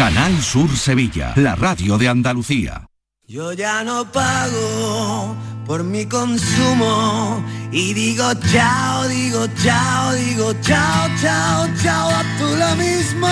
Canal Sur Sevilla, la radio de Andalucía. Yo ya no pago por mi consumo y digo chao, digo chao, digo chao, chao, chao, a tú lo mismo.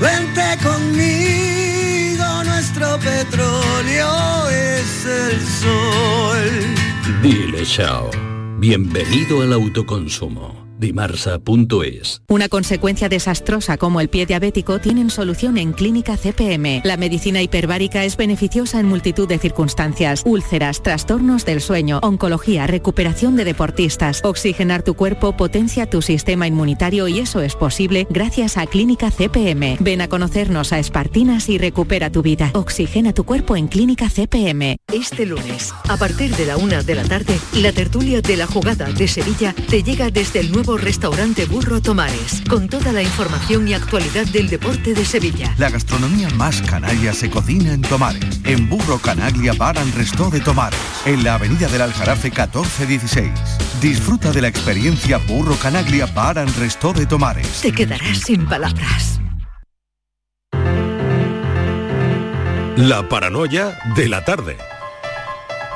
Vente conmigo, nuestro petróleo es el sol. Dile chao. Bienvenido al autoconsumo. Dimarsa.es. Una consecuencia desastrosa como el pie diabético tienen solución en Clínica CPM. La medicina hiperbárica es beneficiosa en multitud de circunstancias. Úlceras, trastornos del sueño, oncología, recuperación de deportistas. Oxigenar tu cuerpo potencia tu sistema inmunitario y eso es posible gracias a Clínica CPM. Ven a conocernos a Espartinas y recupera tu vida. Oxigena tu cuerpo en Clínica CPM. Este lunes, a partir de la una de la tarde, la tertulia de la jugada de Sevilla te llega desde el nuevo restaurante Burro Tomares, con toda la información y actualidad del deporte de Sevilla. La gastronomía más canaria se cocina en Tomares, en Burro Canaglia Bar and Resto de Tomares, en la avenida del Aljarafe 1416. Disfruta de la experiencia Burro Canaglia Bar and Resto de Tomares. Te quedarás sin palabras. La paranoia de la tarde.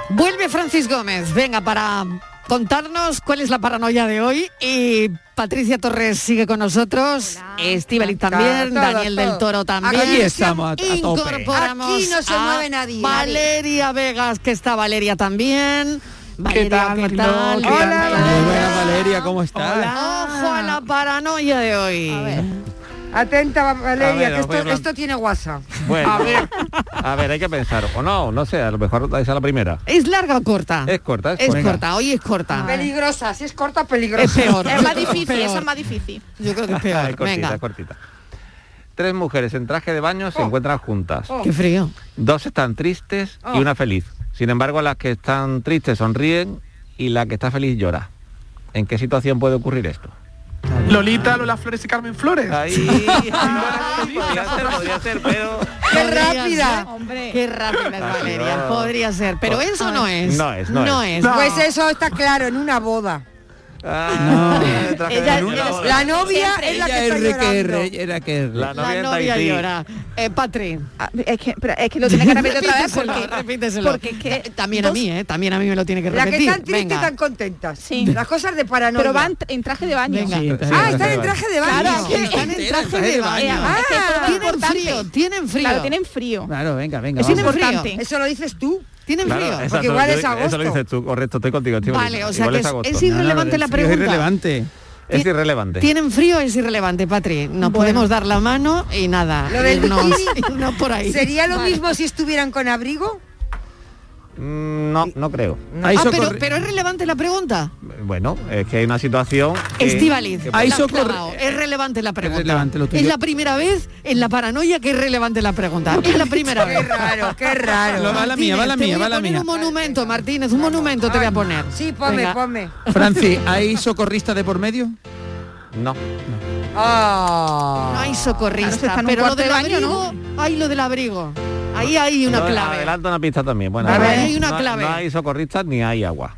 Vuelve Francis Gómez, venga, para contarnos cuál es la paranoia de hoy. Y Patricia Torres sigue con nosotros, Estivali también, Todos, Daniel del. Toro también. Aquí estamos, a- a. Incorporamos Aquí no se a mueve nadie. Valeria Vegas, que está Valeria también. Valeria, tal, ¿qué tal? ¿Qué tal? Muy buena Valeria, ¿cómo estás? Ojo a la paranoia de hoy. Atenta, Valeria, ver, que esto, tiene WhatsApp. Bueno, a ver. a ver, hay que pensar. O no, no sé, a lo mejor esa es la primera. ¿Es larga o corta? Es corta, es Es corta. corta, hoy es corta. Peligrosa, si es corta, peligrosa. Es peor. Es más difícil, peor. esa es más difícil. Yo creo que es Es peor. cortita, Venga. es cortita. Tres mujeres en traje de baño se encuentran juntas. Qué frío. Dos están tristes y Oh. una feliz. Sin embargo, las que están tristes sonríen y la que está feliz llora. ¿En qué situación puede ocurrir esto? Lolita, Lola Flores y Carmen Flores. Ahí, podría ser, podría ser, pero... ¡Qué rápida! ser. Hombre. Qué rápida es Valeria. Podría ser. Pero Pues- eso no es. No es, no es. No. Pues eso está claro, en una boda. Ah, Ella- la novia Siempre. es la que está es llorando. Era que La novia La novia llora. Eh, Patri. Ah, Es que, pero es que lo tiene que repetir otra vez Repíteselo, porque, repíteselo. porque es que También a mí, ¿eh? También a mí me lo tiene que La que repetir. están tristes y Venga. tan contentas. Sí. Las cosas de paranoia. pero van en traje de baño. Venga. Ah, están en traje de baño. Claro, que están en traje de baño. Ah, es que eso es lo tienen importante. frío, tienen frío. Claro, tienen frío. Claro, venga, venga. Es importante. Eso lo dices tú. Tienen Claro, frío. exacto, Porque igual yo- es agosto. Eso lo dices tú, correcto, estoy contigo. estoy Vale, o sea Igual que es es, agosto. es irrelevante la pregunta. Es irrelevante. Es Ti- irrelevante. ¿Tienen frío es irrelevante, Patri? Nos podemos dar la mano y nada. Lo del irnos- bikini irnos por ahí. ¿Sería lo Vale. mismo si estuvieran con abrigo? Mm, No, no creo. Ah, pero, pero es relevante la pregunta. Bueno, es que hay una situación... que- Estivaliz, que- es relevante la pregunta. relevante lo tuyo. es la primera vez en la paranoia que es relevante la pregunta. Es la primera Qué vez. raro, qué raro. Lo- va la mía, va la Martínez, mía, va la mía. un monumento, Martínez, un monumento te voy a poner. Sí, ponme, Venga. ponme. Francis, ¿hay socorrista de por medio? No. Ah. No hay socorrista, Claro, pero lo del abrigo, hay lo del abrigo. Ahí hay una No, clave. Adelanta una pista también. Bueno, A no- ver, hay una no- clave. No hay socorristas ni hay agua.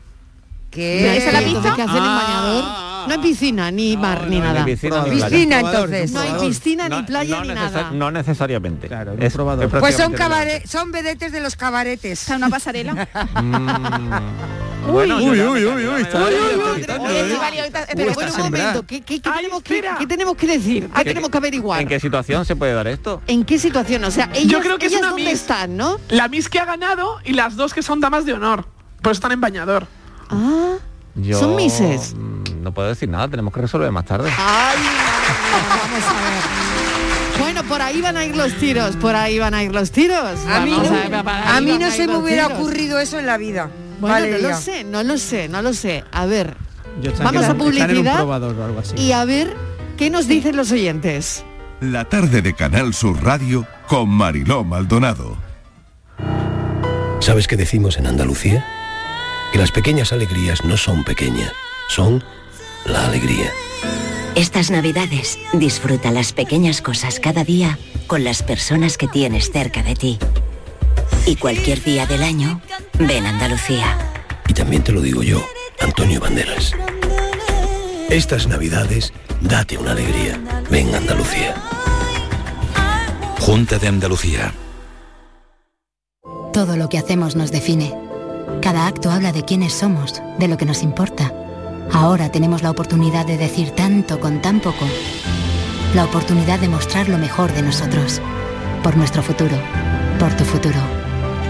¿Qué? ¿Esa es la pista? ¿Qué hacen en Ah, bañador? No hay piscina, ni mar, ni no nada. piscina ni playa. Piscina, entonces. No hay piscina, ni No- playa, no ni nada. No necesariamente. Claro, es, Pues probador. son prácticamente cabaret, son vedetes de los cabaretes. Está una pasarela. Bueno, Uy, uy, uy, uy, ¿qué, tenemos, que, decir? ¿Qué tenemos que averiguar? ¿En qué situación se puede dar esto? ¿En qué situación? O sea, ellas, Yo creo que es una dónde miss. están, ¿no? La Miss que ha ganado y las dos que son damas de honor. Pues están en bañador. Ah, Yo, Son mises. mm, No puedo decir nada, tenemos que resolver más tarde. Ay, vamos a ver. Bueno, por ahí van a ir los tiros, por ahí van a ir los tiros. A mí no, ahí a mí no se me hubiera tiros. ocurrido eso en la vida. Bueno, no lo sé, no lo sé, no lo sé. A ver, Yo Vamos a están en un publicidad probador o algo así. y a ver qué nos dicen los oyentes. La tarde de Canal Sur Radio con Mariló Maldonado. ¿Sabes qué decimos en Andalucía? Que las pequeñas alegrías no son pequeñas, son la alegría. Estas navidades disfruta las pequeñas cosas cada día con las personas que tienes cerca de ti. Y cualquier día del año, ven Andalucía. Y también te lo digo yo, Antonio Banderas. Estas navidades, date una alegría. Ven Andalucía. Junta de Andalucía. Todo lo que hacemos nos define. Cada acto habla de quiénes somos, de lo que nos importa. Ahora tenemos la oportunidad de decir tanto con tan poco. La oportunidad de mostrar lo mejor de nosotros. Por nuestro futuro. Por tu futuro.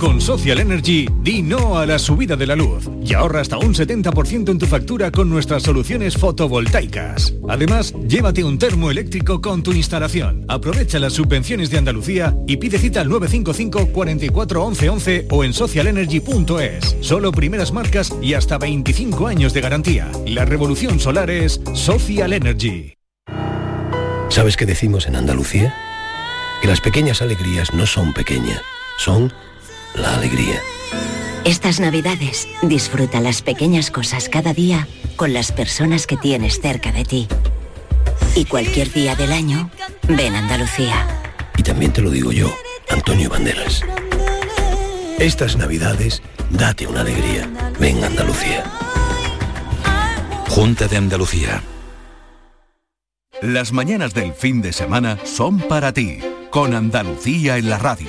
Con Social Energy, di no a la subida de la luz y ahorra hasta un 70% en tu factura con nuestras soluciones fotovoltaicas. Además, llévate un termo eléctrico con tu instalación. Aprovecha las subvenciones de Andalucía y pide cita al 955 44 11 11 o en socialenergy.es. Solo primeras marcas y hasta 25 años de garantía. La revolución solar es Social Energy. ¿Sabes qué decimos en Andalucía? Que las pequeñas alegrías no son pequeñas, son la alegría. Estas navidades disfruta las pequeñas cosas cada día con las personas que tienes cerca de ti. Y cualquier día del año, ven a Andalucía. Y también te lo digo yo, Antonio Banderas. Estas navidades, date una alegría. Ven a Andalucía. Junta de Andalucía. Las mañanas del fin de semana son para ti, con Andalucía en la radio,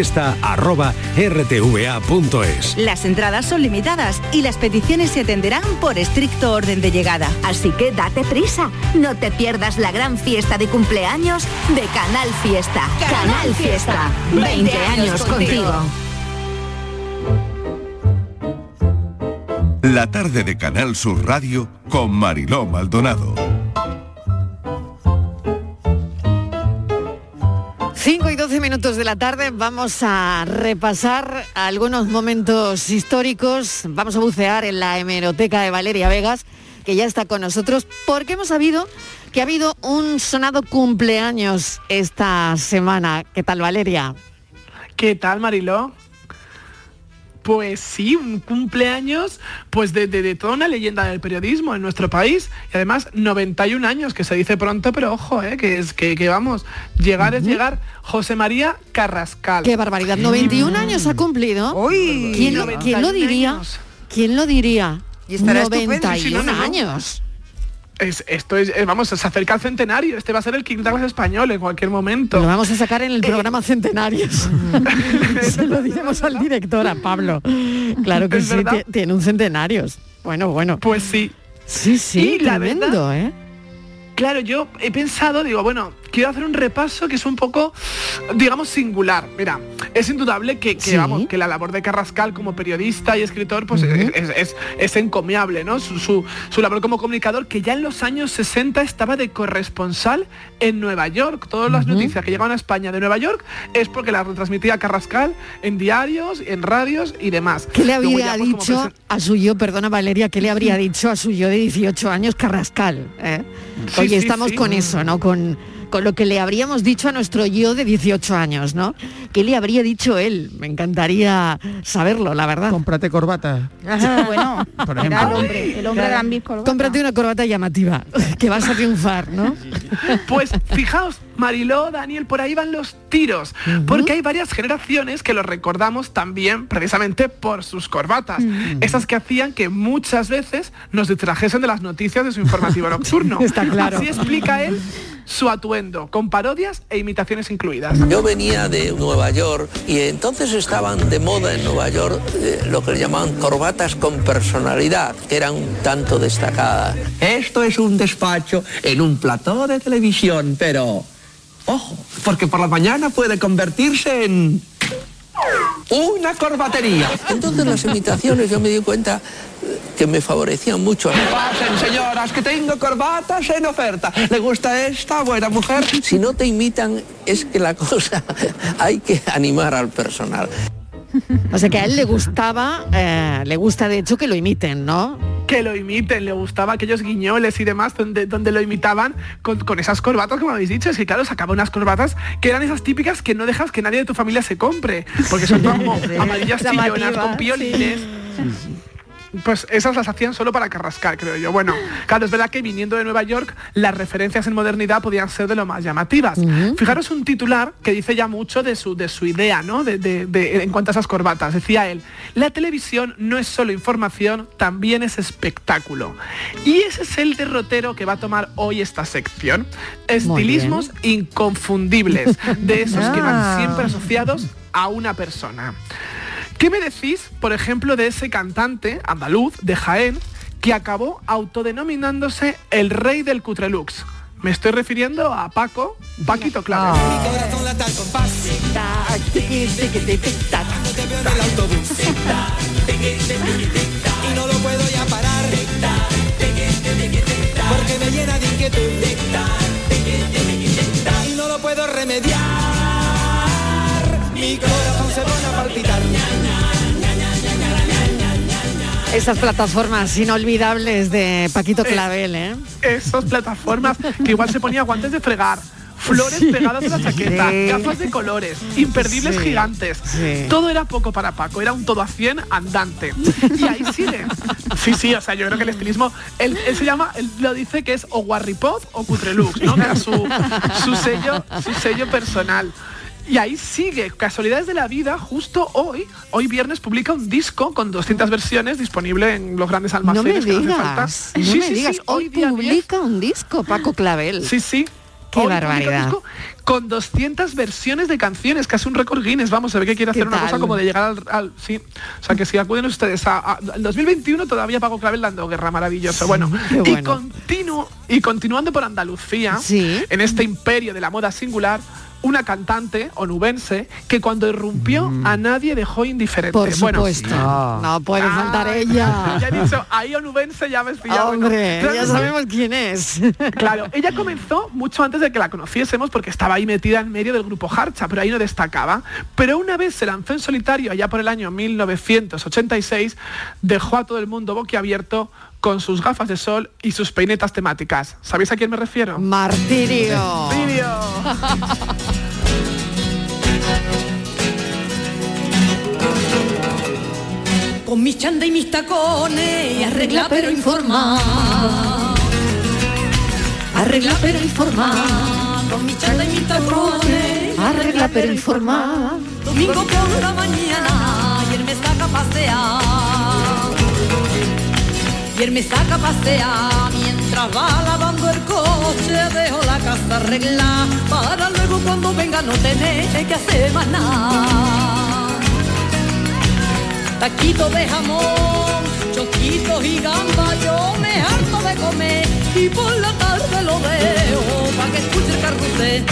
canalfiesta.rtva.es. Las entradas son limitadas y las peticiones se atenderán por estricto orden de llegada. Así que date prisa, no te pierdas la gran fiesta de cumpleaños de Canal Fiesta. Canal Fiesta, 20 años contigo. La tarde de Canal Sur Radio con Mariló Maldonado. 5 y 12 minutos de la tarde vamos a repasar algunos momentos históricos. Vamos a bucear en la hemeroteca de Valeria Vegas, que ya está con nosotros, porque hemos sabido que ha habido un sonado cumpleaños esta semana. ¿Qué tal, Valeria? ¿Qué tal, Mariló? Pues sí, un cumpleaños pues de, de- de toda una leyenda del periodismo en nuestro país y además 91 años, que se dice pronto, pero ojo, eh, que, es, que, que vamos, llegar es llegar, José María Carrascal. Qué barbaridad, 91 años ha cumplido. Uy, ¿Quién, lo- quién lo diría? ¿Quién lo diría? Y estará estupendo. 91 Sí, no, no, no. años. Es, esto es, eh, vamos, se acerca al centenario, este va a ser el King Douglas español en cualquier momento. Lo vamos a sacar en el programa Centenarios. Se lo diremos al director, a Pablo. Claro que ¿Es sí, tiene un centenarios. Bueno, bueno. Pues sí. Sí, sí, Y la tremendo, verdad- ¿eh? Claro, yo he pensado, digo, bueno, quiero hacer un repaso que es un poco, digamos, singular. Mira, es indudable que, que, Sí. vamos, que la labor de Carrascal como periodista y escritor, pues es, es- es- es encomiable, ¿no? Su, su- su labor como comunicador, que ya en los años 60 estaba de corresponsal en Nueva York. Todas las noticias que llegaban a España de Nueva York es porque las retransmitía Carrascal en diarios, en radios y demás. ¿Qué le habría pues, dicho a su yo, perdona Valeria, qué le habría dicho a su yo de 18 años Carrascal? eh? Sí, Oye, sí, estamos con eso, ¿no? Con, con lo que le habríamos dicho a nuestro yo de 18 años, ¿no? ¿Qué le habría dicho él? Me encantaría saberlo, la verdad. Cómprate corbata. bueno, Por el ejemplo. hombre, el hombre de corbatas. Cómprate una corbata llamativa, que vas a triunfar, ¿no? Pues fijaos, Mariló, Daniel, por ahí van los tiros, porque hay varias generaciones que lo recordamos también precisamente por sus corbatas, esas que hacían que muchas veces nos distrajesen de las noticias de su informativo nocturno. Está claro. Así explica él su atuendo, con parodias e imitaciones incluidas. Yo venía de Nueva York y entonces estaban de moda en Nueva York eh, lo que le llamaban corbatas con personalidad, que eran un tanto destacadas. Esto es un despacho en un plató de televisión, pero ojo, porque por la mañana puede convertirse en una corbatería. Entonces las imitaciones yo me di cuenta que me favorecían mucho. Pasen, señoras, que tengo corbatas en oferta. ¿Le gusta esta buena mujer? Si no te imitan, es que la cosa hay que animar al personal. O sea que a él le gustaba, eh, le gusta de hecho que lo imiten, ¿no? Que lo imiten, le gustaba aquellos guiñoles y demás donde, donde lo imitaban con, con esas corbatas, como habéis dicho. Es que claro, sacaba unas corbatas que eran esas típicas que no dejas que nadie de tu familia se compre. Porque son como amarillas chillonas, con piolines. Pues esas las hacían solo para carrascar, creo yo. Bueno, claro, es verdad que viniendo de Nueva York, las referencias en modernidad podían ser de lo más llamativas. Fijaros un titular que dice ya mucho de su, de su idea, ¿no? De, de- de- en cuanto a esas corbatas. Decía él, la televisión no es solo información, también es espectáculo. Y ese es el derrotero que va a tomar hoy esta sección. Estilismos inconfundibles, de esos que van Ah. siempre asociados a una persona. ¿Qué me decís, por ejemplo, de ese cantante andaluz de Jaén que acabó autodenominándose el rey del cutrelux? Me estoy refiriendo a Paco, Paquito Clave. y no lo puedo ya parar porque me llena de inquietud y no lo puedo remediar mi corazón se pone a palpitar Esas plataformas inolvidables de Paquito Clavel, ¿eh? Esas plataformas que igual se ponía guantes de fregar. Flores pegadas en la chaqueta, Sí. gafas de colores, imperdibles Sí. gigantes. Todo era poco para Paco, era un todo a 100 andante. Y ahí sigue. Sí, sí, o sea, yo creo que el estilismo, él, él se llama, él lo dice que es o Guarripod o Cutrelux, ¿no? Que era su, su sello, su sello personal. Y ahí sigue, casualidades de la vida, justo hoy, hoy viernes publica un disco con 200 versiones disponible en los grandes No me almacenes. que no hace falta. digas, no Sí, me sí, digas, sí, hoy día 10, publica un disco Paco Clavel. Sí, sí. Qué Hoy barbaridad. disco Con 200 versiones de canciones, casi un récord Guinness, vamos, se ve que quiere ¿Qué hacer una cosa como de llegar al, al- sí. O sea que si acuden ustedes a, a- al 2021 todavía Paco Clavel dando guerra maravilloso. bueno, qué y bueno. continu- y continuando por Andalucía, Sí. en este imperio de la moda singular, una cantante onubense que cuando irrumpió a nadie dejó indiferente. Por Bueno, supuesto. No puede faltar ella. ya he dicho, ahí onubense ya me pillado. Bueno, Hombre, ya sabemos quién es. Claro, ella comenzó mucho antes de que la conociésemos porque estaba ahí metida en medio del grupo Harcha, pero ahí no destacaba. Pero una vez se lanzó en solitario, allá por el año 1986, dejó a todo el mundo boquiabierto con sus gafas de sol y sus peinetas temáticas. ¿Sabéis a quién me refiero? Martirio. Con mis chanda y mis tacones, arregla pero informa. Arregla pero informa. Con mis chanda y mis tacones, Arregla pero informa. Domingo por la mañana y él me saca a pasear. Y él me saca a pasear mientras va lavando el coche. Dejo la casa arreglada para luego cuando venga no tener que hacer más nada. Taquito de jamón, choquitos y gamba, yo me harto de comer y por la tarde lo dejo para que escuche el carrusel.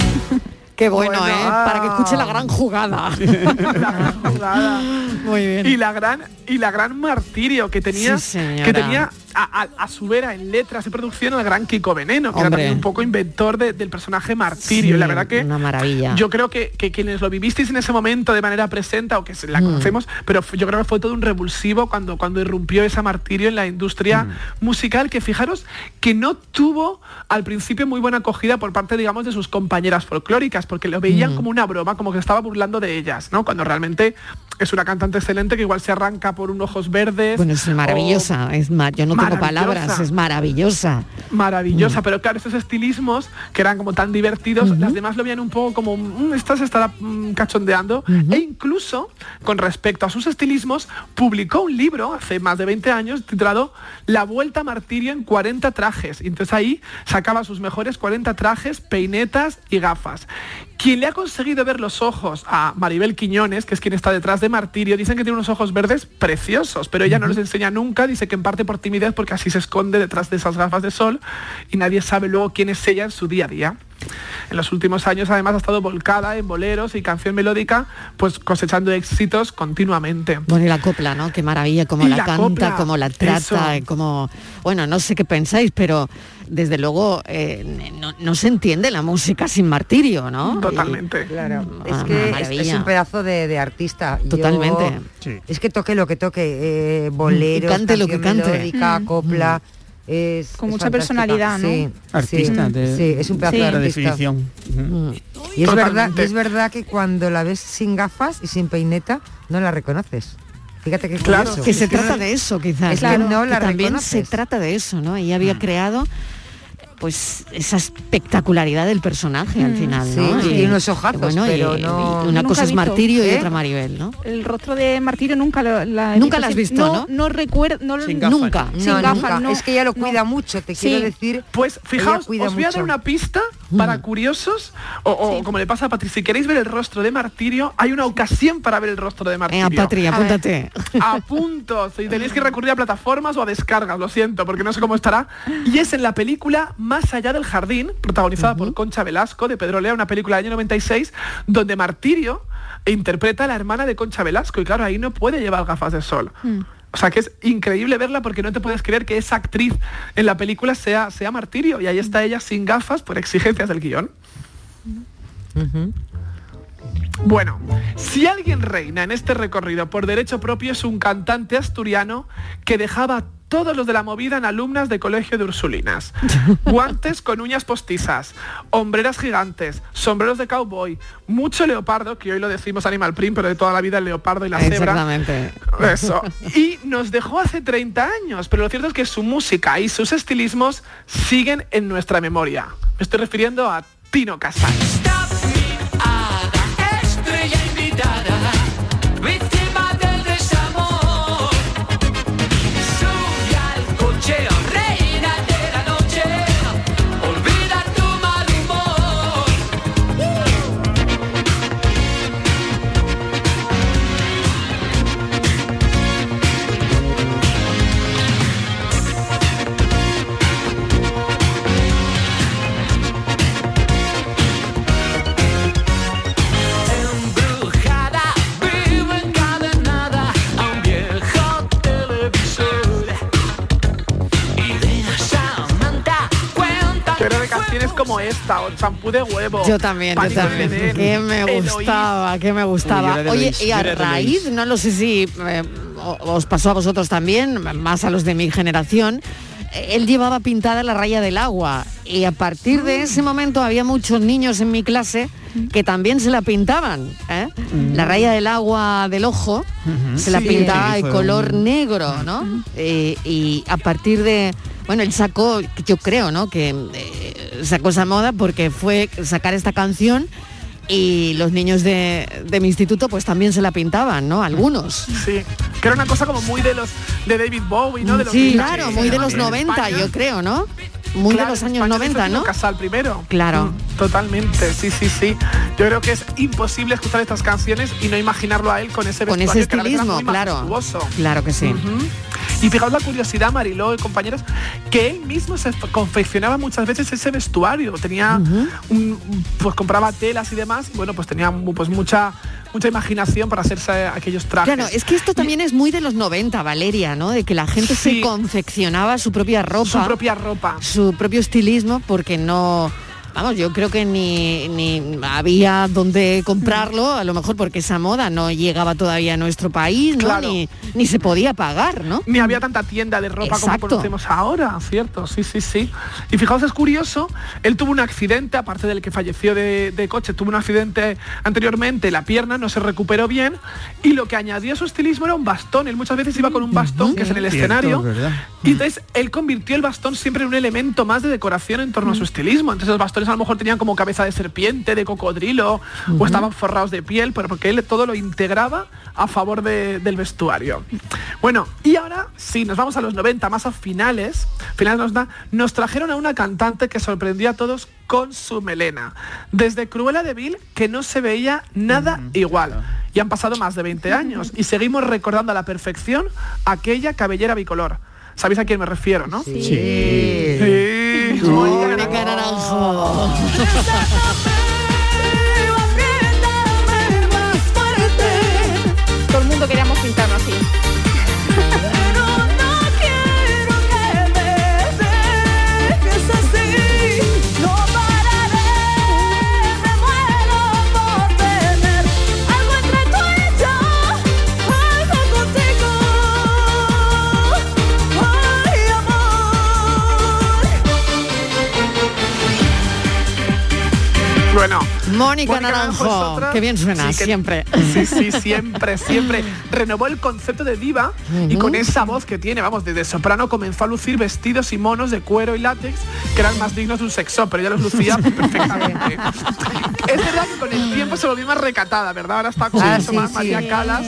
Qué bueno, Bueno, ¿eh? Para que escuche la gran jugada. jugada. Muy bien. Y la gran y la gran martirio que tenía Sí, que tenía a, a- a su vera en letras y producción al gran Kiko Veneno, que era también un poco inventor de- del personaje Martirio. y la Sí, verdad que una maravilla. yo creo que, que quienes lo vivisteis en ese momento de manera presente o que se la Mm. conocemos, pero yo creo que fue todo un revulsivo cuando, cuando irrumpió esa martirio en la industria Mm. musical, que fijaros que no tuvo al principio muy buena acogida por parte, digamos, de sus compañeras folclóricas, porque lo veían Mm. como una broma, como que estaba burlando de ellas, ¿no? Cuando realmente es una cantante excelente que igual se arranca por un ojos verdes. Bueno, es maravillosa, es ma- yo no tengo palabras, es maravillosa. maravillosa, Mm. pero claro, esos estilismos que eran como tan divertidos, las demás lo veían un poco como, "Mm, esta se estará mm, cachondeando, e incluso con respecto a sus estilismos, publicó un libro hace más de 20 años titulado La Vuelta a Martirio en 40 trajes, y entonces ahí sacaba sus mejores 40 trajes, peinetas y gafas. Quien le ha conseguido ver los ojos a Maribel Quiñones, que es quien está detrás de Martirio, dicen que tiene unos ojos verdes preciosos, pero ella no los enseña nunca, dice que en parte por timidez, porque así se esconde detrás de esas gafas de sol y nadie sabe luego quién es ella en su día a día. En los últimos años además ha estado volcada en boleros y canción melódica, pues cosechando éxitos continuamente. Bueno, y la copla, ¿no? Qué maravilla, cómo la, la canta, cómo la trata, cómo... Bueno, no sé qué pensáis, pero desde luego eh, no, no se entiende la música sin martirio, ¿no? Totalmente. Claro, Ah, es que es, un pedazo de, de artista. Yo- Totalmente. Es que toque lo que toque, eh, boleros, Y cante lo que cante. melódica, Mm. copla. Es, Con es mucha fantástica. personalidad, ¿no? Sí, Artista sí, de- sí, es un pedazo Sí. de definición. Mm. Y es verdad, Totalmente. y es verdad que cuando la ves sin gafas y sin peineta, no la reconoces. Fíjate que Claro, curioso. Que se trata de eso, quizás. Es que no Que la también reconoces. se trata de eso, ¿no? Ella había creado pues esa espectacularidad del personaje al Mm. final, Sí, ¿no? sí, Y- tiene unos ojazos, bueno, y- pero y no- una Nunca cosa es visto. Martirio y ¿Eh? otra Maribel, ¿no? El rostro de Martirio nunca lo, la he Nunca la has visto, no, ¿no? No recuerdo, no, Sin gafas. Nunca. No, sin nunca. gafas, no. Es que ella lo no. cuida mucho, te Sí. quiero decir. Pues fijaos, cuida os voy a dar una pista para curiosos, o, o como le pasa a Patri, si queréis ver el rostro de Martirio, hay una ocasión para ver el rostro de Martirio. Venga, Patri, apúntate. a punto. Si tenéis que recurrir a plataformas o a descargas, lo siento, porque no sé cómo estará. Y es en la película Más allá del jardín, protagonizada por Concha Velasco, de Pedro Lea, una película del año 96, donde Martirio interpreta a la hermana de Concha Velasco. Y claro, ahí no puede llevar gafas de sol. O sea que es increíble verla porque no te puedes creer que esa actriz en la película sea, sea Martirio. Y ahí está ella sin gafas por exigencias del guion. Bueno, si alguien reina en este recorrido por derecho propio es un cantante asturiano que dejaba todos los de la movida en alumnas de colegio de Ursulinas. Guantes con uñas postizas, hombreras gigantes, sombreros de cowboy, mucho leopardo, que hoy lo decimos animal print, pero de toda la vida el leopardo y la cebra. Exactamente. Eso. Y nos dejó hace 30 años, pero lo cierto es que su música y sus estilismos siguen en nuestra memoria. Me estoy refiriendo a Tino Casal. Champú de huevo. Yo también, yo también. Que me Eloís. gustaba, que me gustaba. Uy, Oye, y a raíz, no lo sé si eh, os pasó a vosotros también, más a los de mi generación, eh, él llevaba pintada la raya del agua y a partir de ese momento había muchos niños en mi clase que también se la pintaban. ¿eh? La raya del agua del ojo se la Sí. pintaba de color un- negro, ¿no? Eh, y a partir de, bueno, él sacó, yo creo, ¿no? Que eh, sacó esa moda porque fue sacar esta canción y los niños de, de mi instituto pues también se la pintaban, ¿no? Algunos. Sí, que era una cosa como muy de los de David Bowie, ¿no? De los Sí, claro, muy de los 90, España. yo creo, ¿no? Muy Claro, de los años España 90, hizo Tino ¿no? Casal primero. Claro. Mm, Totalmente, sí, sí, sí. Yo creo que es imposible escuchar estas canciones y no imaginarlo a él con ese Con ese estilismo, claro. Claro que sí. Y fijaos la curiosidad, Mariló y compañeros, que él mismo se confeccionaba muchas veces ese vestuario. Tenía, un- pues compraba telas y demás, y bueno, pues tenía pues mucha, mucha imaginación para hacerse aquellos trajes. Claro, es que esto también es muy de los 90, Valeria, ¿no? De que la gente se confeccionaba su propia ropa. Su propia ropa. Su propio estilismo, porque no... Vamos, yo creo que ni, ni había dónde comprarlo, a lo mejor porque esa moda no llegaba todavía a nuestro país, ¿no? Claro. Ni, ni se podía pagar, ¿no? Ni había tanta tienda de ropa Exacto. como conocemos ahora, ¿cierto? Sí, sí, sí. Y fijaos, es curioso, él tuvo un accidente, aparte del que falleció de, de coche, tuvo un accidente anteriormente, la pierna no se recuperó bien, y lo que añadió a su estilismo era un bastón. Él muchas veces iba con un bastón, que es en el Cierto, escenario, ¿verdad? y entonces él convirtió el bastón siempre en un elemento más de decoración en torno a su estilismo. Entonces los bastones a lo mejor tenían como cabeza de serpiente, de cocodrilo, o estaban forrados de piel, pero porque él todo lo integraba a favor de- del vestuario. Bueno, y ahora sí, nos vamos a los 90, más a finales, finales nos, da, nos trajeron a una cantante que sorprendió a todos con su melena. Desde Cruella de Vil, que no se veía nada igual. Y han pasado más de 20 años y seguimos recordando a la perfección aquella cabellera bicolor. ¿Sabéis a quién me refiero, no? Sí. Sí. Mónica Naranjo. Todo el mundo queríamos Bueno. Mónica Naranjo qué bien suena, Sí, que- siempre. Sí, sí, siempre, siempre. Renovó el concepto de diva y con esa voz que tiene, vamos, desde soprano comenzó a lucir vestidos y monos de cuero y látex que eran más dignos de un sexo, pero ella los lucía perfectamente. es verdad que con el tiempo se volvió más recatada, ¿verdad? Ahora está Ah, mucho sí, más sí. María Calas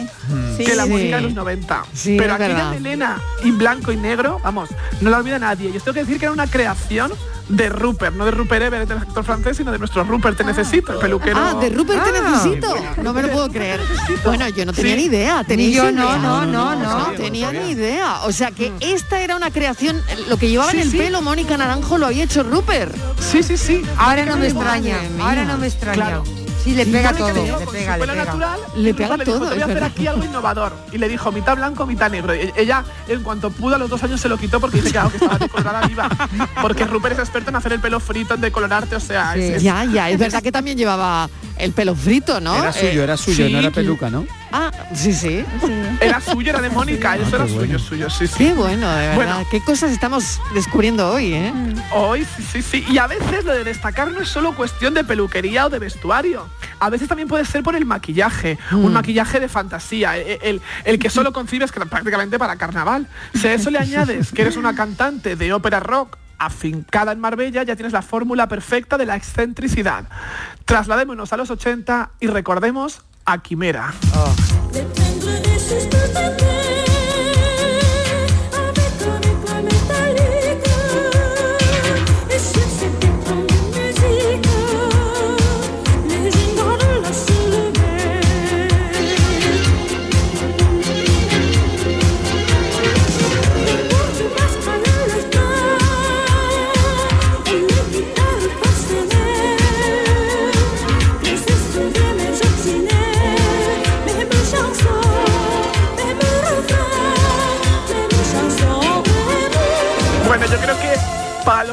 Sí, que la sí. música de los 90. Sí, pero aquella verdad. melena en blanco y negro, vamos, no la olvida nadie. Y tengo que decir que era una creación de Rupert, no de Rupert Everett, el actor francés, sino de nuestro Rupert Te Necesito, el peluquero. Ah, de Rupert te Ah. necesito. No me lo puedo creer. Bueno, yo no tenía ni idea. ¿Tenéis Ni yo, no, no, no, no. No tenía ni idea. O sea que esta era una creación, lo que llevaba en el pelo Mónica Naranjo lo había hecho Rupert. Sí, sí, sí. Ahora no me extraña, ahora no me extraña. Sí, le pega todo, le dio le pega, le pelo pega. natural, Le pega le dijo, todo, "Te voy a hacer verdad". aquí algo innovador. Y le dijo, mitad blanco, mitad negro. Y ella, en cuanto pudo, a los dos años se lo quitó porque dice que estaba decolorada viva. Porque Rupert es experto en hacer el pelo frito, en decolorarte, o sea... es- es- Ya, ya, es verdad que también llevaba el pelo frito, ¿no? Era suyo, Eh, era suyo, sí, no era peluca, ¿no? Ah, sí, sí. Era suyo, era de Mónica, eso era suyo, suyo, sí, sí. Qué bueno, de verdad. Bueno. Qué cosas estamos descubriendo hoy, ¿eh? Hoy, sí, sí, sí. Y a veces lo de destacar no es solo cuestión de peluquería o de vestuario. A veces también puede ser por el maquillaje, Mm. un maquillaje de fantasía, e- e- el, el que solo concibes que prácticamente para carnaval. Si a eso le añades que eres una cantante de ópera rock afincada en Marbella, ya tienes la fórmula perfecta de la excentricidad. Trasladémonos a los 80 y recordemos a Quimera. Avec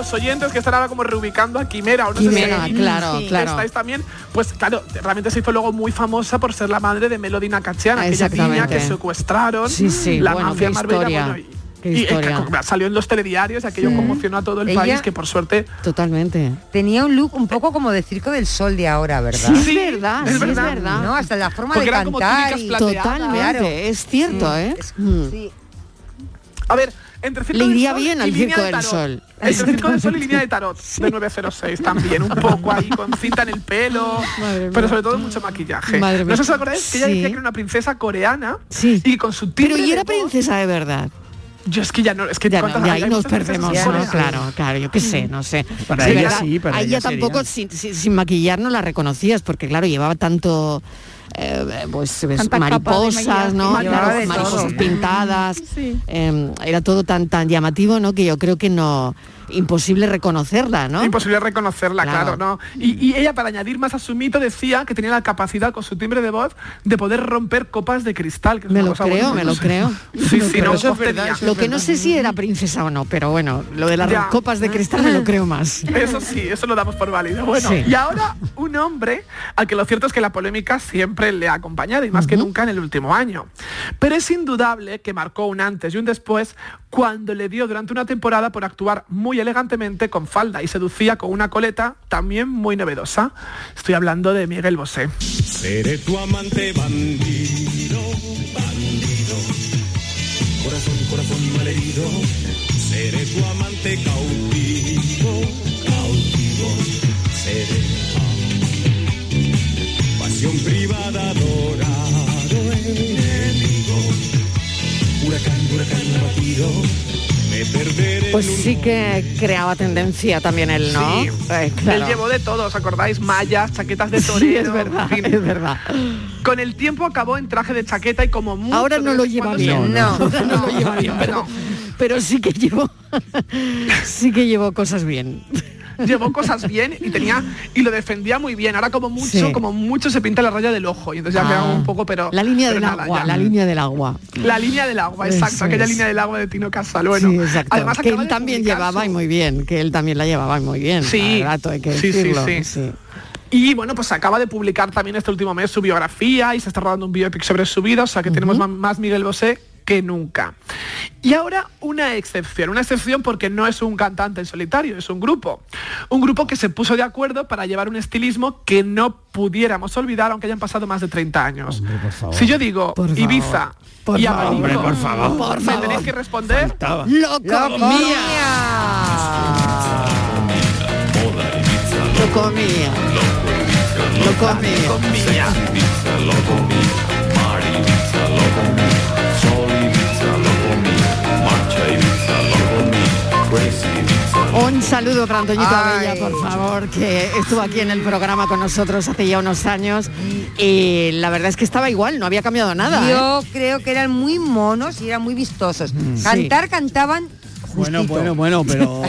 los oyentes que están ahora como reubicando a Quimera o no Quimera, sé si claro, claro. estáis también, pues claro, realmente se hizo luego muy famosa por ser la madre de Melody Nacachiana, Ah, aquella niña que secuestraron, Sí, sí, la bueno, mafia Marbella, bueno, y- eh, salió en los telediarios y aquello conmocionó a todo el Ella- país, que por suerte Totalmente. Tenía un look un poco como de Circo del Sol de ahora, ¿verdad? Sí, es verdad, es sí, verdad. es verdad. No, hasta la forma Porque de cantar y. Totalmente, Claro. es cierto, Sí, ¿eh? es- Mm. sí. A ver, entre Circo Le del iría Sol bien y al Circo de del. Sol. Entre Circo del Sol y línea de tarot de 906 también, un poco ahí con cinta en el pelo, Madre pero mía. sobre todo mucho maquillaje. Madre no sé si os acordáis que ella Sí. decía que era una princesa coreana Sí. y con su Pero y era voz- princesa de verdad. Yo es que ya no, es que Ya, no, ¿cuántas ya ahí nos perdemos, ya ¿no? Claro, claro, yo qué sé, no sé. Para Sí, ella sí, para Ahí ella ya tampoco sin, sin, sin maquillar no la reconocías, porque claro, llevaba tanto eh, pues mariposas. ¿no? Claro, mariposas pintadas. Sí. eh, era todo tan tan llamativo, ¿no? Que yo creo que no imposible reconocerla, ¿no? Imposible reconocerla, Claro. claro, ¿no? Y, y ella, para añadir más a su mito, decía que tenía la capacidad, con su timbre de voz, de poder romper copas de cristal. Que Me lo creo, me lo creo. Me lo sí, no, que no sé si era princesa o no, pero bueno, lo de las Ya. copas de cristal me lo creo más. Eso sí, eso lo damos por válido. Bueno, Sí. y ahora un hombre al que lo cierto es que la polémica siempre le ha acompañado y más que nunca en el último año. Pero es indudable que marcó un antes y un después cuando le dio durante una temporada por actuar muy elegantemente con falda y seducía con una coleta también muy novedosa. Estoy hablando de Miguel Bosé. Seré tu amante bandido, bandido. Corazón, corazón malherido. Seré tu amante cautivo, cautivo. Seré ah, pasión privada, adorado enemigo. Huracán, huracán abatido. Pues sí que creaba tendencia también él, ¿no? Sí. Eh, claro. Él llevó de todo, ¿os acordáis? Mallas, chaquetas de Sí, torero. es verdad, fin. es verdad. Con el tiempo acabó en traje de chaqueta y como mucho Ahora no lo lleva bien. No, no lo lleva bien, pero, pero sí que llevó sí que llevó cosas bien. Llevó cosas bien y tenía y lo defendía muy bien. Ahora como mucho, Sí. como mucho se pinta la raya del ojo y entonces ya queda Ah. un poco, pero La línea pero del nada, agua, ya. la línea del agua. La línea del agua, exacto, Eso aquella es. línea del agua de Tino Casal. Bueno, sí, además que él también llevaba y muy bien, que él también la llevaba muy bien. Sí, rato, hay que sí, sí. Y bueno, pues acaba de publicar también este último mes su biografía y se está rodando un biopic sobre su vida, o sea que tenemos más Miguel Bosé que nunca. Y ahora una excepción, una excepción porque no es un cantante en solitario, es un grupo. Un grupo que se puso de acuerdo para llevar un estilismo que no pudiéramos olvidar aunque hayan pasado más de 30 años. Si yo digo Ibiza por y favor. abanico, Hombre, por favor. Por me favor. tenéis que responder. ¡Lo comía! Lo comía. Lo comía. Un saludo para Antoñito. Abella, por favor, que estuvo aquí en el programa con nosotros hace ya unos años y la verdad es que estaba igual, no había cambiado nada. Yo ¿eh? creo que eran muy monos y eran muy vistosos. Cantar, cantaban justito. bueno, bueno, pero...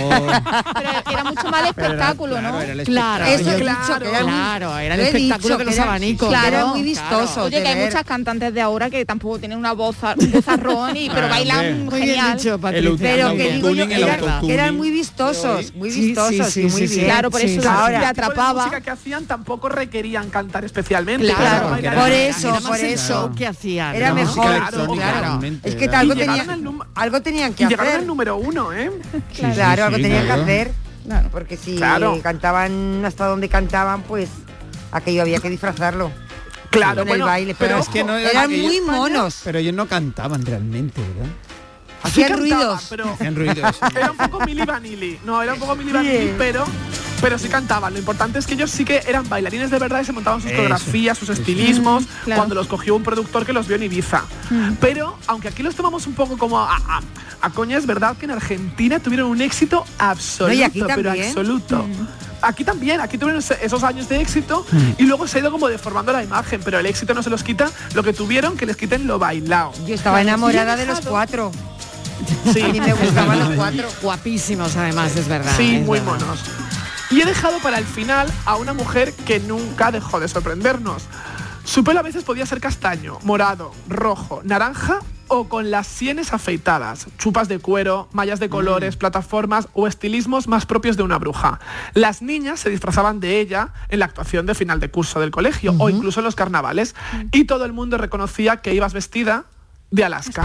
Pero era mucho más Pero era- espectáculo, claro, ¿no? era el Claro, Eso yo he he dicho, que eran muy- claro, era el espectáculo que los eran- abanicos. Claro, muy vistosos. Oye, que hay muchas cantantes de ahora que tampoco tienen una voz, un vozarrón, y, pero Claro, bailan. Muy bien genial. dicho, Pero que digo yo, el eran, muy vistosos, muy Sí, vistosos sí, y muy bien. Claro, por eso ahora, te atrapaba. música que hacían tampoco requerían cantar especialmente. Claro, Claro, por era- eso, era por eso. que hacían. Era mejor, Claro, claro. Es que algo, tenían que Y llegaron hacer. al número uno, ¿eh? claro, algo sí, tenían claro. que hacer. Claro. Porque si Claro. cantaban hasta donde cantaban, pues aquello había que disfrazarlo. Claro, con bueno, el baile. pero Pero, es que no era eran aquello- muy monos. Pero ellos no cantaban realmente, ¿verdad? Hacían ruidos. pero Hacían ruidos. era un poco Milli Vanilli. No, era un poco Milli Vanilli, pero pero sí cantaban. Lo importante es que ellos sí que eran bailarines de verdad y se montaban sus Eso, coreografías, sus eso. estilismos, claro. cuando los cogió un productor que los vio en Ibiza. Pero, aunque aquí los tomamos un poco como a, a, a coña, es verdad que en Argentina tuvieron un éxito absoluto, No, y aquí pero también. absoluto. Aquí también, aquí tuvieron esos años de éxito y luego se ha ido como deformando la imagen, pero el éxito no se los quita, lo que tuvieron que les quiten lo bailado. Yo estaba enamorada de los cuatro. Sí. A mí me gustaban los cuatro. Guapísimos además, es verdad. Sí, es muy verdad. monos. Y he dejado para el final a una mujer que nunca dejó de sorprendernos. Su pelo a veces podía ser castaño, morado, rojo, naranja o con las sienes afeitadas, chupas de cuero, mallas de colores, plataformas o estilismos más propios de una bruja. Las niñas se disfrazaban de ella en la actuación de final de curso del colegio o incluso en los carnavales y todo el mundo reconocía que ibas vestida de Alaska.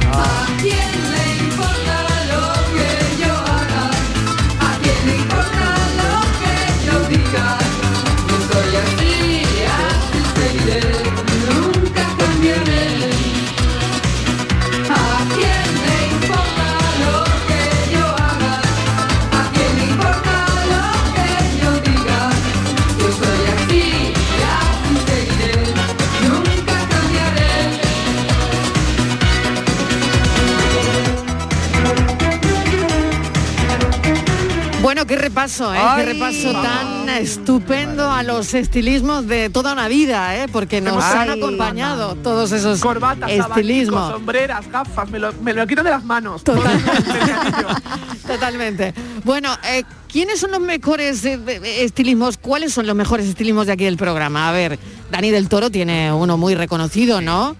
Repaso, ¿eh? Ay. qué repaso tan estupendo a los estilismos de toda una vida, ¿eh? porque nos Ay, han acompañado todos esos Corbatas, estilismos. sombreras, gafas, me lo, me lo quitan de las manos. Totalmente. Bueno, eh, ¿quiénes son los mejores eh, eh, estilismos? ¿Cuáles son los mejores estilismos de aquí del programa? A ver, Dani del Toro tiene uno muy reconocido, ¿no?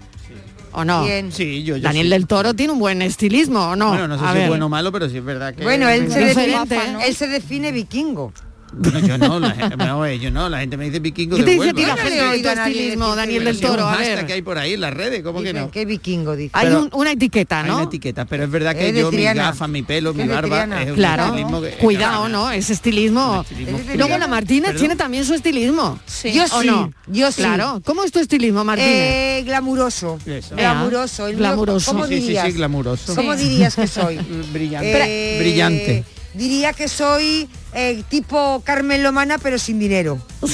¿O no? ¿Quién? Sí, yo, yo Daniel sí. del Toro tiene un buen estilismo, ¿o no? Bueno, no sé A si ver. es bueno o malo, pero sí es verdad que... Bueno, él se, define, él se define vikingo. Bueno, yo no, la gente, no, yo no, la gente me dice vikingo ¿Qué de te dice ti la Yo no de estilismo, decir Daniel del Toro? A ver. que hay por ahí en las redes, ¿cómo que no? ¿Qué vikingo dice? Hay un- una etiqueta, Hay ¿no? una etiqueta, pero es verdad que Es yo, mi gafa, mi pelo, mi barba, es un Claro, estilismo que- cuidado, ¿no? Estilismo. estilismo Es de Luego la. Martínez Perdón. tiene también su estilismo. Yo ¿O sí, no? yo sí. Claro. ¿Cómo es tu estilismo, Martínez? Eh, glamuroso. Eso. Glamuroso. El glamuroso. ¿Cómo Sí, sí, dirías? sí, glamuroso. ¿Cómo dirías que soy? Brillante. Eh, Brillante. Diría que soy eh, tipo Carmen Lomana, pero sin dinero.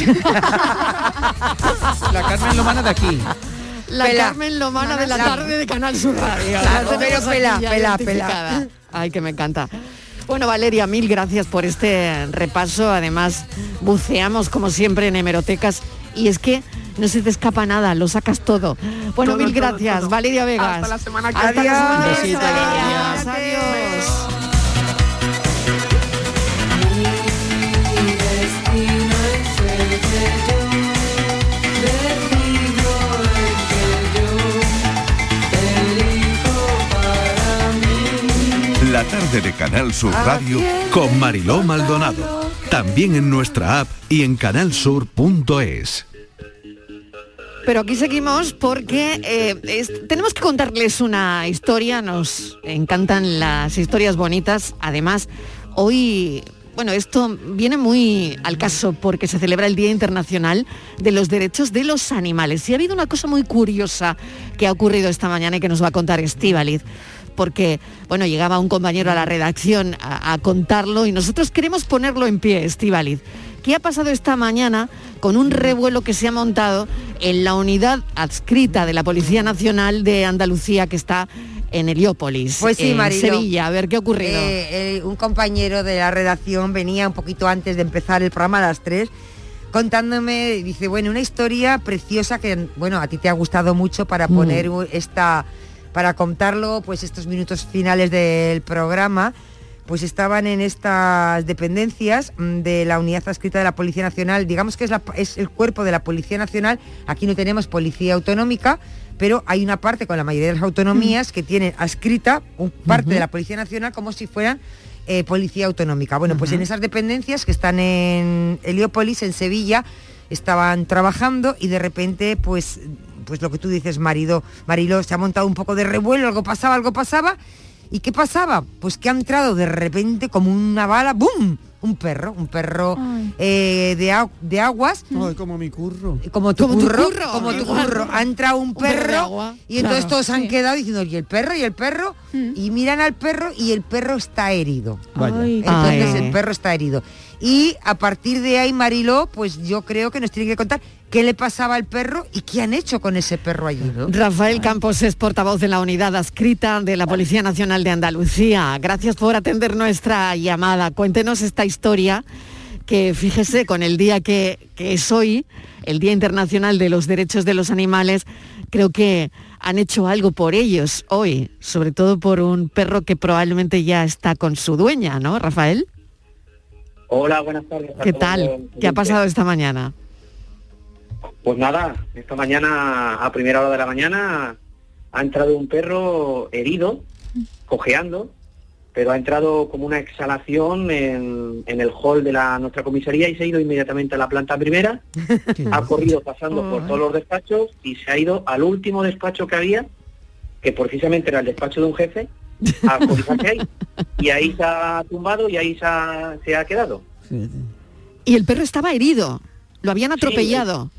La Carmen Lomana de aquí. La Pela. Carmen Lomana de la La- tarde de Canal Sur Radio. Claro, pero pela, pela, pela. Ay, que me encanta. Bueno, Valeria, mil gracias por este repaso. Además, buceamos como siempre en hemerotecas y es que no se te escapa nada, lo sacas todo. Bueno, Todo, mil gracias, todo. Valeria Vegas. Hasta la semana que Hasta la que. Adiós, adiós. La tarde de Canal Sur Radio con Mariló Maldonado. También en nuestra app y en canalsur.es. Pero aquí seguimos porque eh, es- tenemos que contarles una historia, nos encantan las historias bonitas. Además, hoy, bueno, esto viene muy al caso porque se celebra el Día Internacional de los Derechos de los Animales. Y ha habido una cosa muy curiosa que ha ocurrido esta mañana y que nos va a contar Estíbaliz. Porque, bueno, llegaba un compañero a la redacción a, a contarlo y nosotros queremos ponerlo en pie, Estíbaliz. ¿Qué ha pasado esta mañana con un revuelo que se ha montado en la unidad adscrita de la Policía Nacional de Andalucía que está en Heliópolis, Pues sí, en Marilo. Sevilla? A ver, ¿qué ha ocurrido? Eh, eh, un compañero de la redacción venía un poquito antes de empezar el programa a las 3 contándome, dice, bueno, una historia preciosa que, bueno, a ti te ha gustado mucho para Mm. poner esta, para contarlo, pues estos minutos finales del programa, pues estaban en estas dependencias mm, de la unidad adscrita de la Policía Nacional, digamos que es, la- es el cuerpo de la Policía Nacional, aquí no tenemos policía autonómica, pero hay una parte con la mayoría de las autonomías que tienen adscrita un parte de la Policía Nacional como si fueran eh, policía autonómica. Bueno, pues en esas dependencias que están en Heliópolis, en Sevilla, estaban trabajando y de repente, pues, pues lo que tú dices, marido, Marilo, se ha montado un poco de revuelo, algo pasaba, algo pasaba. ¿Y qué pasaba? Pues que ha entrado de repente como una bala, ¡boom! Un perro, un perro eh, de, de aguas. Ay, como mi curro. Como tu Como tu curro, curro, como tu igual. curro. Ha entrado un perro de perro agua, y entonces claro. todos han quedado diciendo, ¿y el perro? ¿Y el perro? Y miran al perro y el perro está herido. Vaya. Ay, Entonces Ay. el perro está herido. Y a partir de ahí, Mariló, pues yo creo que nos tiene que contar qué le pasaba al perro y qué han hecho con ese perro allí. Rafael Campos es portavoz de la unidad adscrita de la Policía Nacional de Andalucía. Gracias por atender nuestra llamada. Cuéntenos esta historia que, fíjese, con el día que, que es hoy, el Día Internacional de los Derechos de los Animales, creo que han hecho algo por ellos hoy, sobre todo por un perro que probablemente ya está con su dueña, ¿no, Rafael? Hola, buenas tardes. ¿Qué tal? ¿Qué ha pasado esta mañana? Pues nada, esta mañana, a primera hora de la mañana, ha entrado un perro herido, cojeando, pero ha entrado como una exhalación en, en el hall de la nuestra comisaría y se ha ido inmediatamente a la planta primera, ha corrido pasando por todos los despachos y se ha ido al último despacho que había, que precisamente era el despacho de un jefe, a cotizarse ahí. Y ahí se ha tumbado y ahí se ha, se ha quedado. Y el perro estaba herido, lo habían atropellado.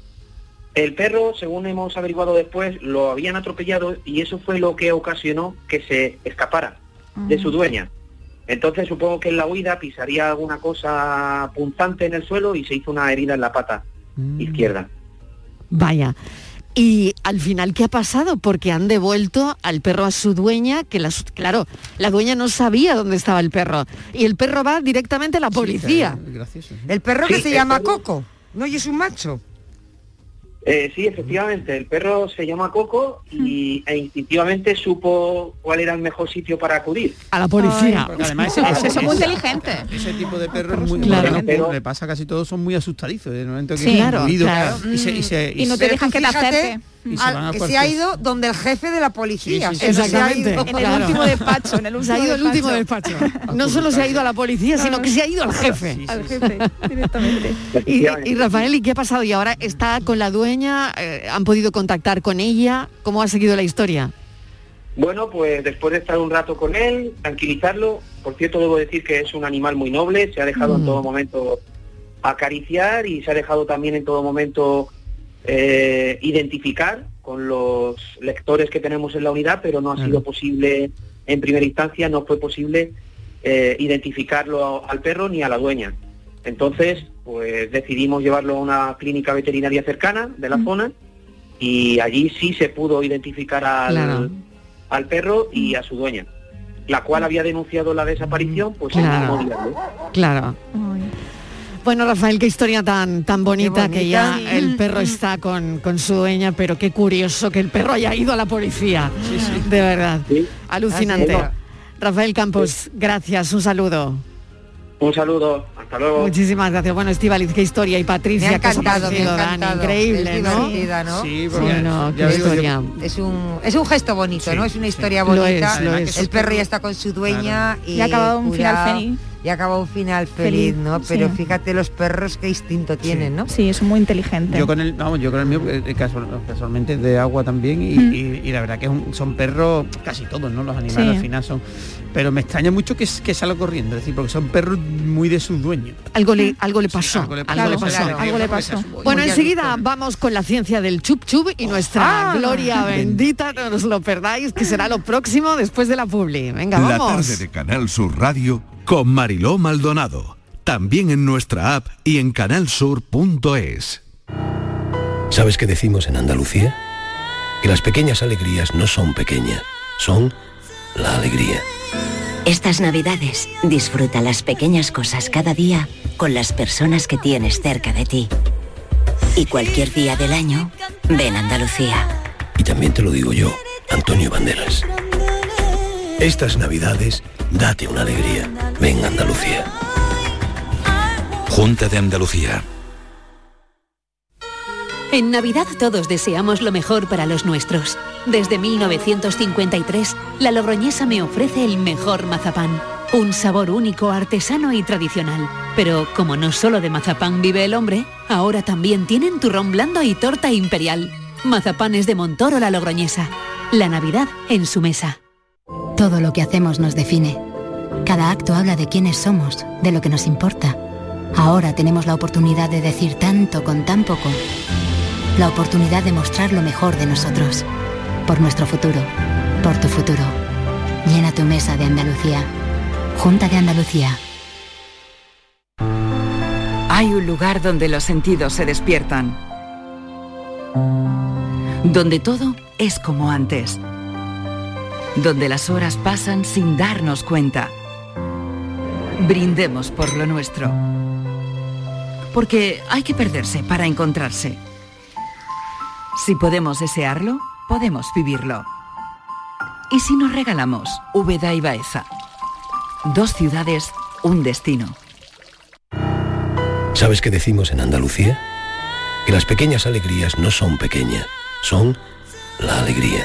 El perro, según hemos averiguado después, lo habían atropellado y eso fue lo que ocasionó que se escapara de su dueña. Entonces supongo que en la huida pisaría alguna cosa punzante en el suelo y se hizo una herida en la pata izquierda. Vaya. Y al final, ¿qué ha pasado? Porque han devuelto al perro a su dueña, que la, claro, la dueña no sabía dónde estaba el perro. Y el perro va directamente a la policía. El perro que Sí, se el llama perro- Coco, ¿no? Y es un macho. Eh, sí, efectivamente, el perro se llama Coco y, e instintivamente supo cuál era el mejor sitio para acudir. A la policía. Porque además ese, ese- Son muy inteligentes. ese tipo de perros es muy Claro. bueno, Pero- le pasa casi todos son muy asustadizos de momento que Sí. Claro, claro. y se, y se- y Y no te dejan que te Fíjate acerques. Y se al- van a que se ha ido donde el jefe de la policía. Sí, sí, Exactamente. ido- En el Claro. último despacho, en el último Se ha ido el último despacho. No solo se ha ido a la policía, sino que se ha ido al jefe. Sí, sí, Al jefe, directamente. Y, y, Rafael, ¿y qué ha pasado? ¿Y ahora está con la dueña? Eh, ¿Han podido contactar con ella? ¿Cómo ha seguido la historia? Bueno, pues después de estar un rato con él, tranquilizarlo, por cierto debo decir que es un animal muy noble, se ha dejado Mm. en todo momento acariciar y se ha dejado también en todo momento eh, identificar con los lectores que tenemos en la unidad, pero no ha sido posible, en primera instancia no fue posible eh, identificarlo al perro ni a la dueña. Entonces, pues decidimos llevarlo a una clínica veterinaria cercana de la zona y allí sí se pudo identificar al, Claro. al perro y a su dueña, la cual había denunciado la desaparición, pues el Claro. mismo día, ¿no? Claro. Bueno, Rafael, qué historia tan, tan bonita, que ya el perro está con, con su dueña, pero qué curioso que el perro haya ido a la policía. De verdad. Sí. Alucinante. Rafael Campos, gracias, un saludo. Un saludo, hasta luego. Muchísimas gracias. Bueno, Estivaliz, qué historia y Patricia, ha ¿qué os ha encantado, me ha Dani? encantado. Increíble, Es ¿no? Sí, no, digo. Es un, es un gesto bonito, Sí, ¿no? Es una sí. historia Lo bonita. es, lo es. El perro ya está con su dueña y, Y ha acabado un final feliz. Y ha acabado un final feliz, Feliz, ¿no? Pero sí. fíjate los perros qué instinto tienen, ¿no? Sí, son muy inteligentes. Yo con el, vamos, yo con el mío, eh, casual- casualmente de agua también, y, Mm. y- y la verdad que es un- son perros, casi todos, ¿no? Los animales Sí. al final son. Pero me extraña mucho que, que salga corriendo, es decir, porque son perros muy de sus dueños. Algo le, algo le pasó. algo le algo le pasó, claro, algo le pasó. Bueno, enseguida vamos con la ciencia del chup chup y nuestra Ah. gloria bendita, no os lo perdáis, que será lo próximo después de la publi. Venga, La vamos. tarde de Canal Sur Radio con Mariló Maldonado. También en nuestra app y en canalsur.es. ¿Sabes qué decimos en Andalucía? Que las pequeñas alegrías no son pequeñas, son la alegría. Estas navidades disfruta las pequeñas cosas cada día con las personas que tienes cerca de ti. Y cualquier día del año, ven Andalucía. Y también te lo digo yo, Antonio Banderas. Estas navidades, date una alegría. Ven Andalucía. Junta de Andalucía. En Navidad todos deseamos lo mejor para los nuestros. Desde 1953, la Logroñesa me ofrece el mejor mazapán. Un sabor único, artesano y tradicional. Pero como no solo de mazapán vive el hombre, ahora también tienen turrón blando y torta imperial. Mazapanes de Montoro la Logroñesa. La Navidad en su mesa. Todo lo que hacemos nos define. Cada acto habla de quiénes somos, de lo que nos importa. Ahora tenemos la oportunidad de decir tanto con tan poco. La oportunidad de mostrar lo mejor de nosotros. Por nuestro futuro. Por tu futuro. Llena tu mesa de Andalucía. Junta de Andalucía. Hay un lugar donde los sentidos se despiertan. Donde todo es como antes. Donde las horas pasan sin darnos cuenta. Brindemos por lo nuestro. Porque hay que perderse para encontrarse. Si podemos desearlo, podemos vivirlo. ¿Y si nos regalamos Úbeda y Baeza? Dos ciudades, un destino. ¿Sabes qué decimos en Andalucía? Que las pequeñas alegrías no son pequeñas, son la alegría.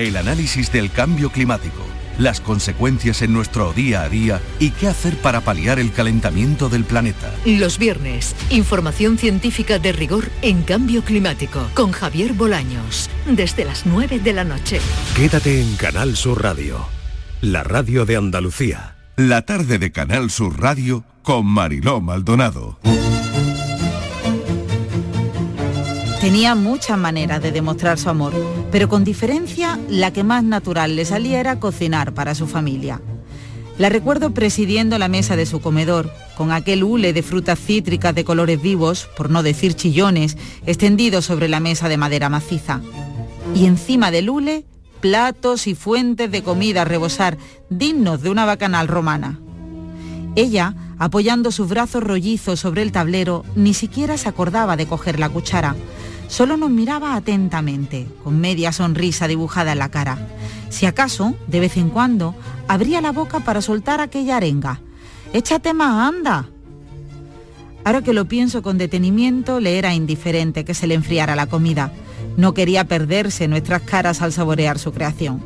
El análisis del cambio climático, las consecuencias en nuestro día a día y qué hacer para paliar el calentamiento del planeta. Los viernes, información científica de rigor en cambio climático con Javier Bolaños, desde las 9 de la noche. Quédate en Canal Sur Radio, la radio de Andalucía. La tarde de Canal Sur Radio con Mariló Maldonado. Tenía muchas maneras de demostrar su amor, pero con diferencia la que más natural le salía era cocinar para su familia. La recuerdo presidiendo la mesa de su comedor, con aquel hule de frutas cítricas de colores vivos, por no decir chillones, extendido sobre la mesa de madera maciza. Y encima del hule, platos y fuentes de comida a rebosar, dignos de una bacanal romana. Ella, apoyando sus brazos rollizos sobre el tablero, ni siquiera se acordaba de coger la cuchara. Solo nos miraba atentamente, con media sonrisa dibujada en la cara. Si acaso, de vez en cuando, abría la boca para soltar aquella arenga. Échate más, anda. Ahora que lo pienso con detenimiento, le era indiferente que se le enfriara la comida. No quería perderse nuestras caras al saborear su creación.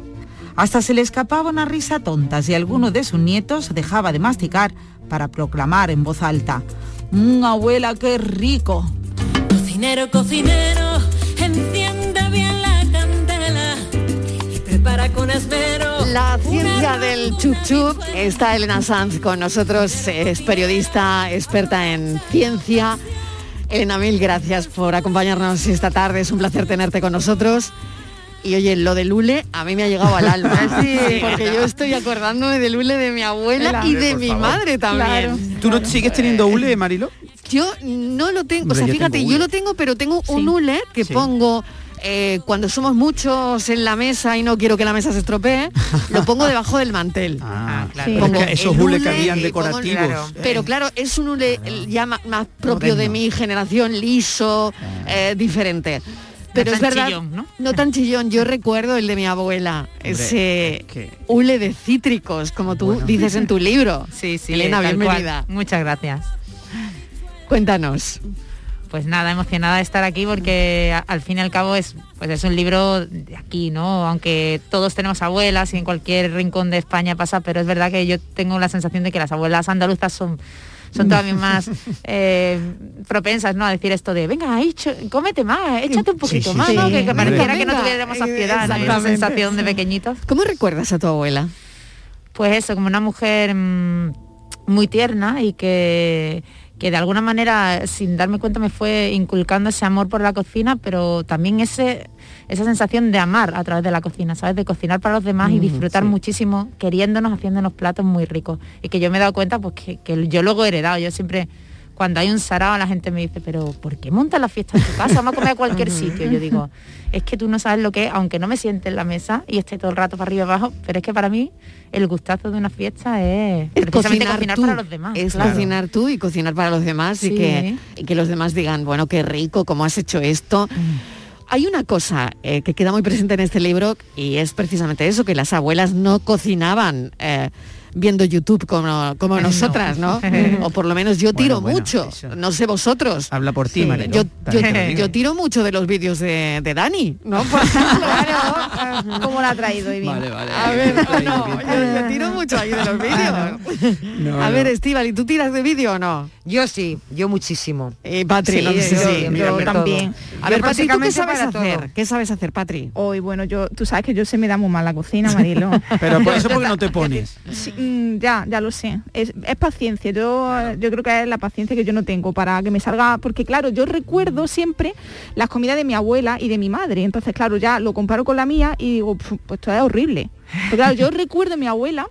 Hasta se le escapaba una risa tonta si alguno de sus nietos dejaba de masticar para proclamar en voz alta, «Mmm, abuela, qué rico! Cocinero, cocinero, enciende bien la candela y prepara con esmero. La ciencia del chup chup está Elena Sanz con nosotros, es periodista, experta en ciencia. Elena, mil gracias por acompañarnos esta tarde, es un placer tenerte con nosotros. Y oye, lo del hule a mí me ha llegado al alma, Sí. porque yo estoy acordándome del hule de mi abuela y de mi favor. madre también. ¿Tú no sigues teniendo hule, Marilo? Yo no lo tengo, Hombre, o sea, yo fíjate, tengo yo lo tengo, pero tengo un hule que Sí. pongo eh, cuando somos muchos en la mesa y no quiero que la mesa se estropee, lo pongo debajo del mantel. Ah, claro. Es Pongo que esos hule que habían pongo- decorativos. claro. Pero claro, es un hule eh, ya más, propio de mi generación, liso, eh, diferente. Pero es tan verdad, chillón, ¿no? tan chillón. Yo recuerdo el de mi abuela, ese hule de cítricos, como tú dices en tu libro. Sí, sí, Elena, bienvenida. Muchas gracias. Cuéntanos. Pues nada, emocionada de estar aquí porque al fin y al cabo es, pues es un libro de aquí, ¿no? Aunque todos tenemos abuelas y en cualquier rincón de España pasa, pero es verdad que yo tengo la sensación de que las abuelas andaluzas son son todavía más eh, propensas ¿no? a decir esto de venga, cómete más, échate un poquito sí, más, sí. ¿no? que, que Venga, pareciera que no tuviéramos saciedad, ¿no? Esa Exactamente. sensación de pequeñitos. ¿Cómo recuerdas a tu abuela? Pues eso, como una mujer mm, muy tierna y que, que de alguna manera, sin darme cuenta, me fue inculcando ese amor por la cocina, pero también ese, esa sensación de amar a través de la cocina, ¿sabes? De cocinar para los demás y Mm, disfrutar sí. muchísimo, queriéndonos, haciéndonos platos muy ricos. Y que yo me he dado cuenta pues que, que yo luego he heredado. Yo siempre, cuando hay un sarao, la gente me dice, pero ¿por qué montas la fiesta en tu casa? Vamos a comer a cualquier sitio. Yo digo, es que tú no sabes lo que es, aunque no me siente en la mesa y esté todo el rato para arriba y abajo, pero es que para mí el gustazo de una fiesta es, Es precisamente cocinar, cocinar tú, para los demás. Es claro. cocinar tú y cocinar para los demás y, que, y que los demás digan, bueno, qué rico, cómo has hecho esto. Hay una cosa eh, que queda muy presente en este libro y es precisamente eso, que las abuelas no cocinaban eh, viendo YouTube como, como No. nosotras, ¿no? o por lo menos yo tiro bueno, mucho, no sé vosotros. Habla por ti, Sí, yo, yo- tiro mucho de los vídeos de, de Dani, ¿no? Por ejemplo. ¿Cómo la ha traído bien? Vale, vale. A ver, no, yo, yo tiro mucho ahí de los vídeos. No, a ver, Estíbal, ¿y tú tiras de vídeo o no? Yo sí, yo muchísimo. Y Patri, Sí, no sé yo- si- yo mira, pero- también. A ver, Patri, ¿tú qué sabes hacer? todo. ¿Qué sabes hacer, Patri? Hoy, bueno, yo, tú sabes que yo se me da muy mal la cocina, Marilo. Pero por eso porque no te pones. Sí, mm, ya, ya lo sé. Es, es paciencia. Yo, yo creo que es la paciencia que yo no tengo para que me salga. Porque claro, yo recuerdo siempre las comidas de mi abuela y de mi madre. Entonces, claro, ya lo comparo con la mía y digo, "Pf, pues esto es horrible. Pero claro, yo recuerdo a mi abuela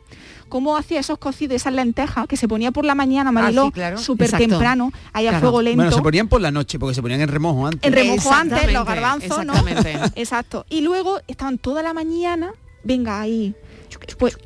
cómo hacía esos cocidos, esas lentejas que se ponía por la mañana, Mariló, sí, claro. súper temprano, ahí a Claro. fuego lento. Bueno, se ponían por la noche porque se ponían en remojo antes. en remojo antes, los Exactamente, garbanzos, ¿no? exactamente. Exacto. Y luego estaban toda la mañana, venga ahí. Pues,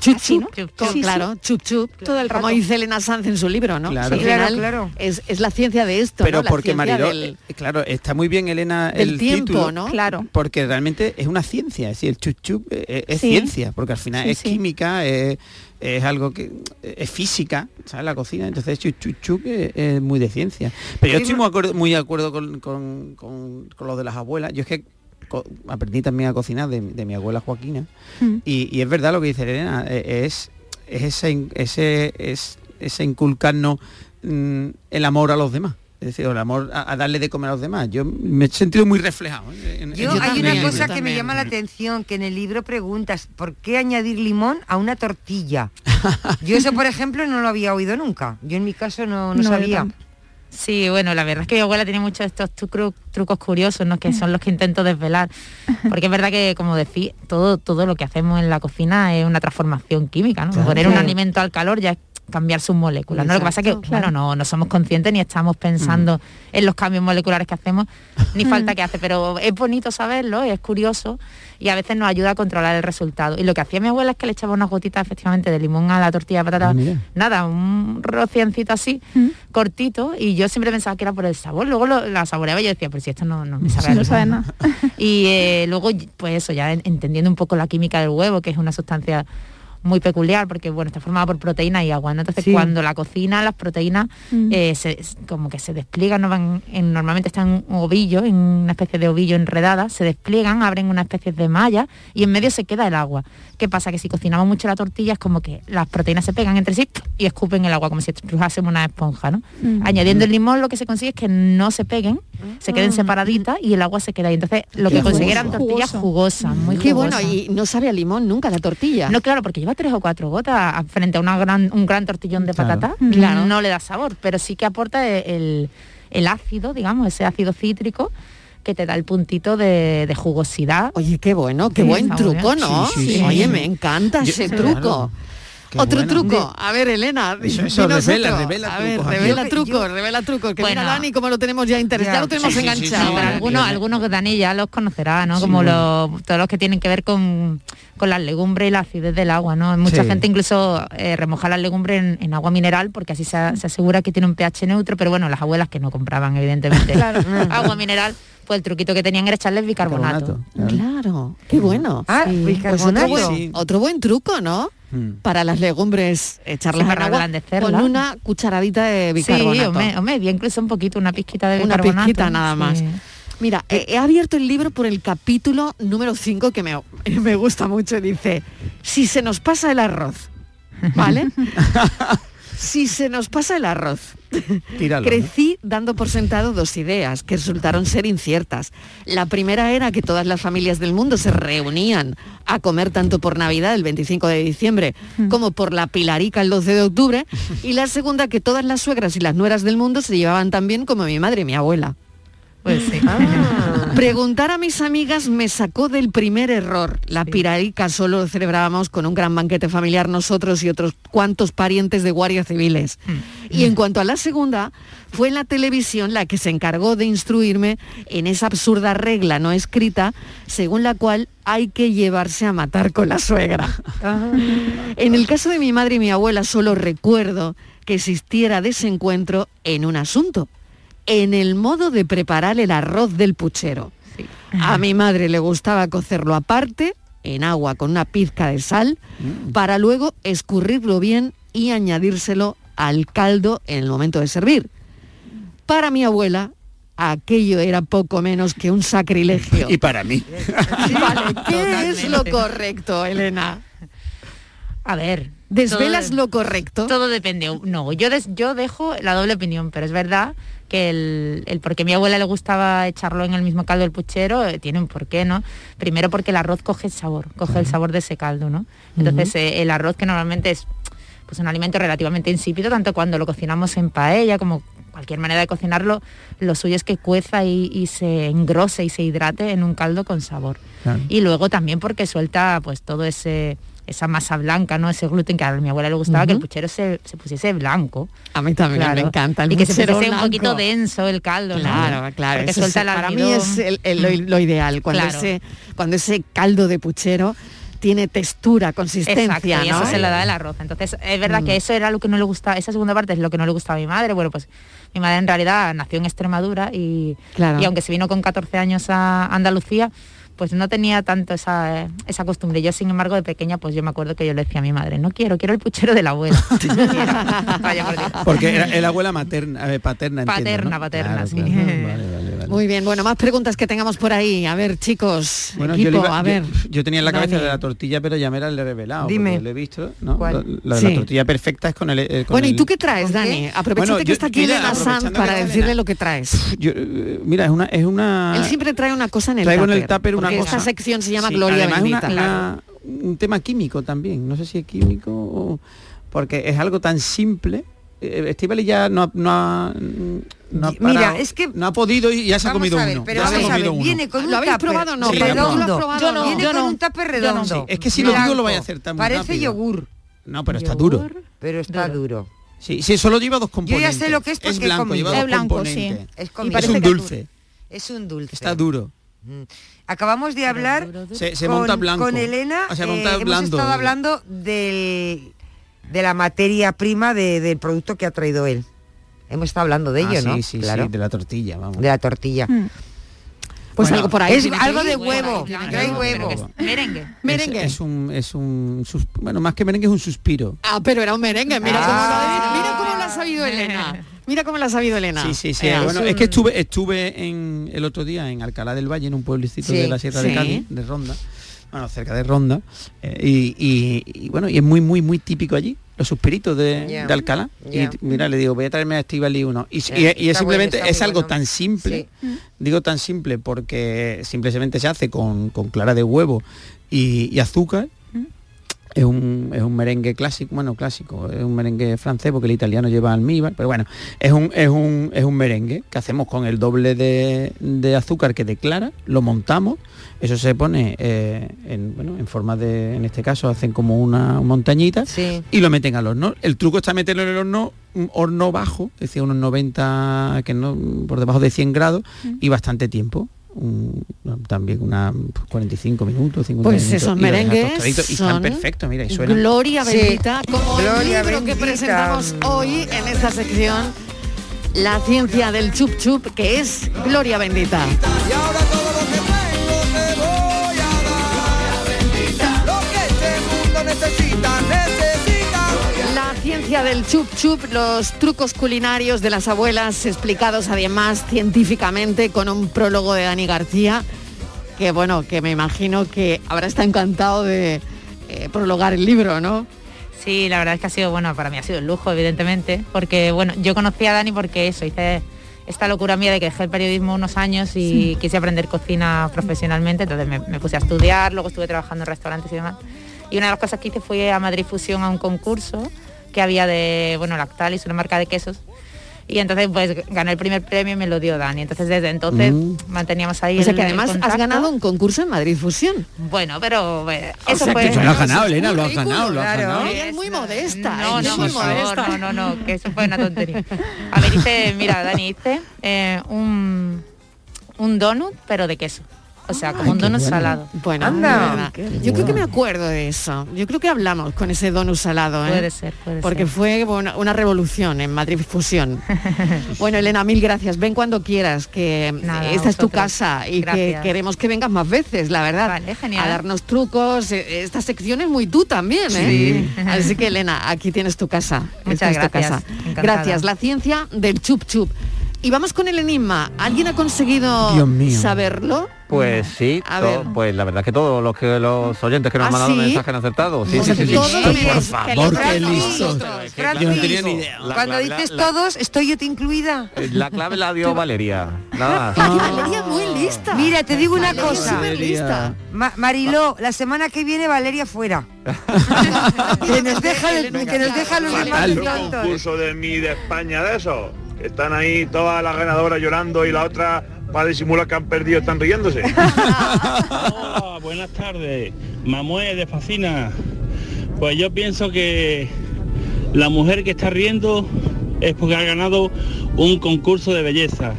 Chup, así, ¿no? chup, Sí, sí. claro, chup chup. Todo el Como rato. dice Elena Sanz en su libro, ¿no? Claro. Claro, claro. Es, es la ciencia de esto, Pero ¿no? La porque Mariló, del- eh, claro, está muy bien Elena el tiempo, título, ¿no? Claro. Porque realmente es una ciencia, es decir, el chup chup eh, es Sí. ciencia, porque al final Sí, es sí. química, es, es algo que es física, ¿sabes? La cocina, entonces chup chup chup es, es muy de ciencia. Pero yo estoy muy, acuerdo- muy de acuerdo con, con- con- con lo de las abuelas. Yo es que aprendí también a cocinar de, de mi abuela Joaquina Mm. y, y es verdad lo que dice Elena, eh, es, es ese, ese, es, ese inculcarnos mm, el amor a los demás. Es decir, el amor a, a darle de comer a los demás. Yo me he sentido muy reflejado. ¿eh? en- Yo, en- hay en- una cosa que me llama la atención, que en el libro preguntas, ¿por qué añadir limón a una tortilla? Yo eso, por ejemplo, no lo había oído nunca. Yo en mi caso no, no No, yo sabía. Sí, bueno, la verdad es que mi abuela tiene muchos de estos trucos, trucos curiosos, ¿no? que son los que intento desvelar. Porque es verdad que, como decís, todo, todo lo que hacemos en la cocina es una transformación química, ¿no? Claro. Poner un alimento al calor ya es cambiar sus moléculas. ¿no? Lo que pasa es que, bueno, no, no somos conscientes ni estamos pensando Mm. en los cambios moleculares que hacemos, ni falta que hace, pero es bonito saberlo, es curioso y a veces nos ayuda a controlar el resultado. Y lo que hacía mi abuela es que le echaba unas gotitas efectivamente de limón a la tortilla de patata, Ah, nada, un rociencito así, cortito, y yo siempre pensaba que era por el sabor. Luego lo- la saboreaba y yo decía, pero si esto no, no me sabe No limón". sabe nada. Y eh, luego, pues eso, ya en- entendiendo un poco la química del huevo, que es una sustancia muy peculiar porque bueno está formada por proteína y agua ¿no? entonces Sí. cuando la cocina las proteínas Mm. eh, se- como que se despliegan no van en- normalmente están en un ovillo en una especie de ovillo enredada se despliegan abren una especie de malla y en medio se queda el agua qué pasa que si cocinamos mucho la tortilla es como que las proteínas se pegan entre sí y escupen el agua como si estrujásemos una esponja no Mm. añadiendo el limón lo que se consigue es que no se peguen se queden Ah. separaditas y el agua se queda ahí entonces lo Qué que conseguí jugoso. eran tortillas jugosas muy Qué jugosas. bueno, y no sabe a limón nunca la tortilla. No, claro, porque lleva tres o cuatro gotas frente a una gran, un gran tortillón de Claro. patata. Claro. No le da sabor, pero sí que aporta el, el ácido, digamos, ese ácido cítrico que te da el puntito de, de jugosidad. Oye, qué bueno, qué Sí, buen truco, bien. ¿no? Sí, sí, sí. Oye, me encanta Yo- ese Sí, truco. claro. Qué Otro truco. A ver, Elena, Eso- eso, dinos revela, otro. revela A ver, trucos aquí. revela Yo- trucos, revela trucos. Que Bueno. mira Dani como lo tenemos ya interesado, ya, lo tenemos Sí, sí, sí, enganchado. sí, algunos, algunos que Dani ya los conocerá, ¿no? Como los, todos los que tienen que ver con, con las legumbres y la acidez del agua, ¿no? Mucha Sí. gente incluso eh, remoja las legumbres en, en agua mineral porque así se, se asegura que tiene un pH neutro, pero bueno, las abuelas que no compraban evidentemente Claro. agua mineral, pues el truquito que tenían era echarles bicarbonato. Claro, qué bueno. Ah, Pues bicarbonato. otro, buen, Sí. otro buen truco, ¿no? Para las legumbres, echarlas Sí, en para agua ablandecerlas. con una cucharadita de Sí, bicarbonato. hombre, hombre, bien incluso un poquito, una pizquita de Una bicarbonato. pizquita nada más. Sí. Mira, he abierto el libro por el capítulo número 5 que me, me gusta mucho. Dice, si se nos pasa el arroz, ¿vale? si se nos pasa el arroz. Tíralo, ¿no? Crecí dando por sentado dos ideas que resultaron ser inciertas. La primera era que todas las familias del mundo se reunían a comer tanto por Navidad el 25 de diciembre como por la Pilarica el 12 de octubre. Y la segunda que todas las suegras y las nueras del mundo se llevaban tan bien como mi madre y mi abuela. Pues sí. Preguntar a mis amigas me sacó del primer error. La piraica solo lo celebrábamos con un gran banquete familiar nosotros y otros cuantos parientes de guardias civiles. Y en cuanto a la segunda, fue la televisión la que se encargó de instruirme en esa absurda regla no escrita según la cual hay que llevarse a matar con la suegra. En el caso de mi madre y mi abuela solo recuerdo que existiera desencuentro en un asunto, en el modo de preparar el arroz del puchero. A mi madre le gustaba cocerlo aparte, en agua con una pizca de sal, para luego escurrirlo bien y añadírselo al caldo en el momento de servir. Para mi abuela, aquello era poco menos que un sacrilegio. Y para mí. Vale, ¿qué es lo correcto, Elena? A ver. ¿Desvelas todo- lo correcto? Todo depende. No, yo, des- yo dejo la doble opinión, pero es verdad que el, el por qué a mi abuela le gustaba echarlo en el mismo caldo del puchero eh, tiene un porqué, ¿no? Primero porque el arroz coge el sabor, coge el sabor de ese caldo, ¿no? Entonces eh, el arroz que normalmente es pues un alimento relativamente insípido, tanto cuando lo cocinamos en paella como cualquier manera de cocinarlo, lo suyo es que cueza y, y se engrose y se hidrate en un caldo con sabor. Claro. Y luego también porque suelta pues todo ese esa masa blanca, ¿no? Ese gluten que a mi abuela le gustaba que el puchero se, se pusiese blanco. A mí también me encanta el Y que se pusiese un poquito denso el caldo, ¿no? Claro, claro. Eso suelta es- el para mí es el- el- lo, lo ideal, cuando, Claro. ese, cuando ese caldo de puchero tiene textura, consistencia, Exacto, y eso ¿no? se lo da el arroz. Entonces, es verdad Mm. que eso era lo que no le gustaba, esa segunda parte es lo que no le gustaba a mi madre. Bueno, pues mi madre en realidad nació en Extremadura y, Claro. y aunque se vino con 14 años a Andalucía, pues no tenía tanto esa, esa costumbre. Yo, sin embargo, de pequeña, pues yo me acuerdo que yo le decía a mi madre, no quiero, quiero el puchero de la abuela. No quiero. Vaya por Dios. Porque era, era abuela materna, eh, paterna. entiendo, Paterna, ¿no? paterna, Claro, sí. claro. Vale, vale, vale. Muy bien, bueno, más preguntas que tengamos por ahí. A ver, chicos, Bueno, equipo, yo, iba- a ver. yo, tenía en la cabeza Dani. de la tortilla, pero ya me la he revelado. Dime. Lo he visto, ¿no? ¿Cuál? La, la- Sí. la tortilla perfecta es con el. eh, con Bueno, ¿y tú qué traes, Dani? Aprovechate Bueno, que yo- está aquí mira, Elena aprovechando para decirle lo que traes. Yo, eh, mira, es una, es una. Él siempre trae una cosa en el Traigo en el tupper una porque esta sección se llama Sí, Gloria además una- Bendita. una- un tema químico también. No sé si es químico o porque es algo tan simple. Estivali ya no ha, no ha, no ha Mira, parado, es que- no ha podido y ya se ha comido a ver, uno. pero ya se ha comido uno. viene con un ¿Lo habéis tupper probado o no? Sí, probado. Yo ¿no? Viene Yo con no. un tupper Yo no. redondo. Sí, es que si lo digo lo Blanco. vaya a hacer tan Parece rápido. yogur. No, pero está duro. Pero está duro. Sí, sí, solo lleva dos Yo componentes. ya sé lo que es porque es blanco, comido. lleva dos Es blanco, componentes. sí. Es un dulce. Es un dulce. Está duro. Mm. Acabamos de hablar Se- se con, monta blanco. con Elena. O sea, eh, monta hemos blando. estado hablando del, de la materia prima de- del producto que ha traído él. Hemos estado hablando de Ah, ello, sí, ¿no? sí, claro. sí, de la tortilla, vamos. De la tortilla. Pues Bueno, algo por ahí. Es algo de huevo. Trae. Merengue. Merengue. Es, es un, es un sus- bueno, más que merengue es un suspiro. Ah, pero era un merengue. Mira, Ah. cómo, lo, mira cómo lo ha sabido Elena. Mira cómo lo ha sabido Elena. Sí, sí, sí. Bueno, un- es que estuve, estuve en el otro día en Alcalá del Valle, en un pueblecito Sí, de la Sierra sí. de Cádiz, de Ronda. Bueno, cerca de Ronda. eh, y, y- y, bueno, y es muy, muy, muy típico allí, los suspiritos de, Alcalá. Y mira, le digo, voy a traerme a Estivali uno. Y, Ya, y- es simplemente, bueno, es algo bueno. tan simple. Sí. Digo tan simple porque simplemente se hace con, con clara de huevo y, y azúcar. Es un, es un merengue clásico, bueno, clásico, es un merengue francés porque el italiano lleva almíbar, pero bueno, es un, es un, es un merengue que hacemos con el doble de, de azúcar que declara, lo montamos, eso se pone eh, en, bueno, en forma de, en este caso hacen como una montañita y lo meten al horno. El truco está meterlo en el horno, un horno bajo, es decir, unos 90, que no, por debajo de 100 grados y bastante tiempo. Un- también una 45 minutos, 50 Pues minutos. esos merengues y están perfectos, mira, y suenan. Gloria Sí. bendita, como Gloria el libro que presentamos hoy en esta sección, La ciencia del chup chup, que es Gloria bendita. Lo ciencia del chup chup, los trucos culinarios de las abuelas explicados además científicamente con un prólogo de Dani García, que bueno, que me imagino que habrá estado encantado de eh, prologar el libro, ¿no? Sí, la verdad es que ha sido, bueno, para mí ha sido un lujo, evidentemente, porque, bueno, yo conocí a Dani porque eso, hice esta locura mía de que dejé el periodismo unos años y quise aprender cocina profesionalmente, entonces me, me puse a estudiar, luego estuve trabajando en restaurantes y demás. Y una de las cosas que hice fue a Madrid Fusión a un concurso que había de, bueno, Lactalis, una marca de quesos. Y entonces pues gané el primer premio y me lo dio Dani. Entonces desde entonces Mm. manteníamos ahí O sea el- que el además has contacto. ganado un concurso en Madrid Fusión. Bueno, pero eh, O eso sea, fue... que lo has ganado, Elena, lo has ganado, lo has claro. ganado. Es muy modesta. No, no, muy modesta. no, no, no, que eso fue una tontería. A ver, hice, mira, Dani, hice eh, un, un donut, pero de queso. O sea, como un donut salado. Bueno, Anda. yo creo que me acuerdo de eso. Yo creo que hablamos con ese donut salado, ¿eh? Puede ser, puede Porque ser. fue bueno, una revolución en Madrid Fusión. bueno, Elena, mil gracias. Ven cuando quieras, que Nada, esta es tu casa y que Gracias. queremos que vengas más veces, la verdad. Vale, genial. A darnos trucos. Eh, Esta sección es muy tú también, ¿eh? Sí. Así que, Elena, aquí tienes tu casa. Muchas Esta es tu gracias. casa. Encantada. Gracias. La ciencia del chup chup. Y vamos con el enigma. ¿Alguien ha conseguido saberlo? Pues sí, A to- ver. pues la verdad que todos los que los oyentes que nos ¿Ah, han mandado sí? mensajes han acertado. Sí, O sí, sí, sí. todos Por menos- favor, qué listos. Francis, Yo no tenía ni idea. Cuando La- dices la- todos, estoy yo te incluida. Eh, La clave la dio Valeria. Nada más. Valeria muy lista. Mira, te digo una Valeria cosa. súper lista. Ma- Mariló, la semana que viene Valeria fuera. que nos deja, el- que nos deja los demás Un tontos. concurso de mi de España de eso. Están ahí todas las ganadoras llorando y la otra para disimular que han perdido están riéndose. Hola, buenas tardes. Mamué de Facina. Pues yo pienso que la mujer que está riendo es porque ha ganado un concurso de belleza.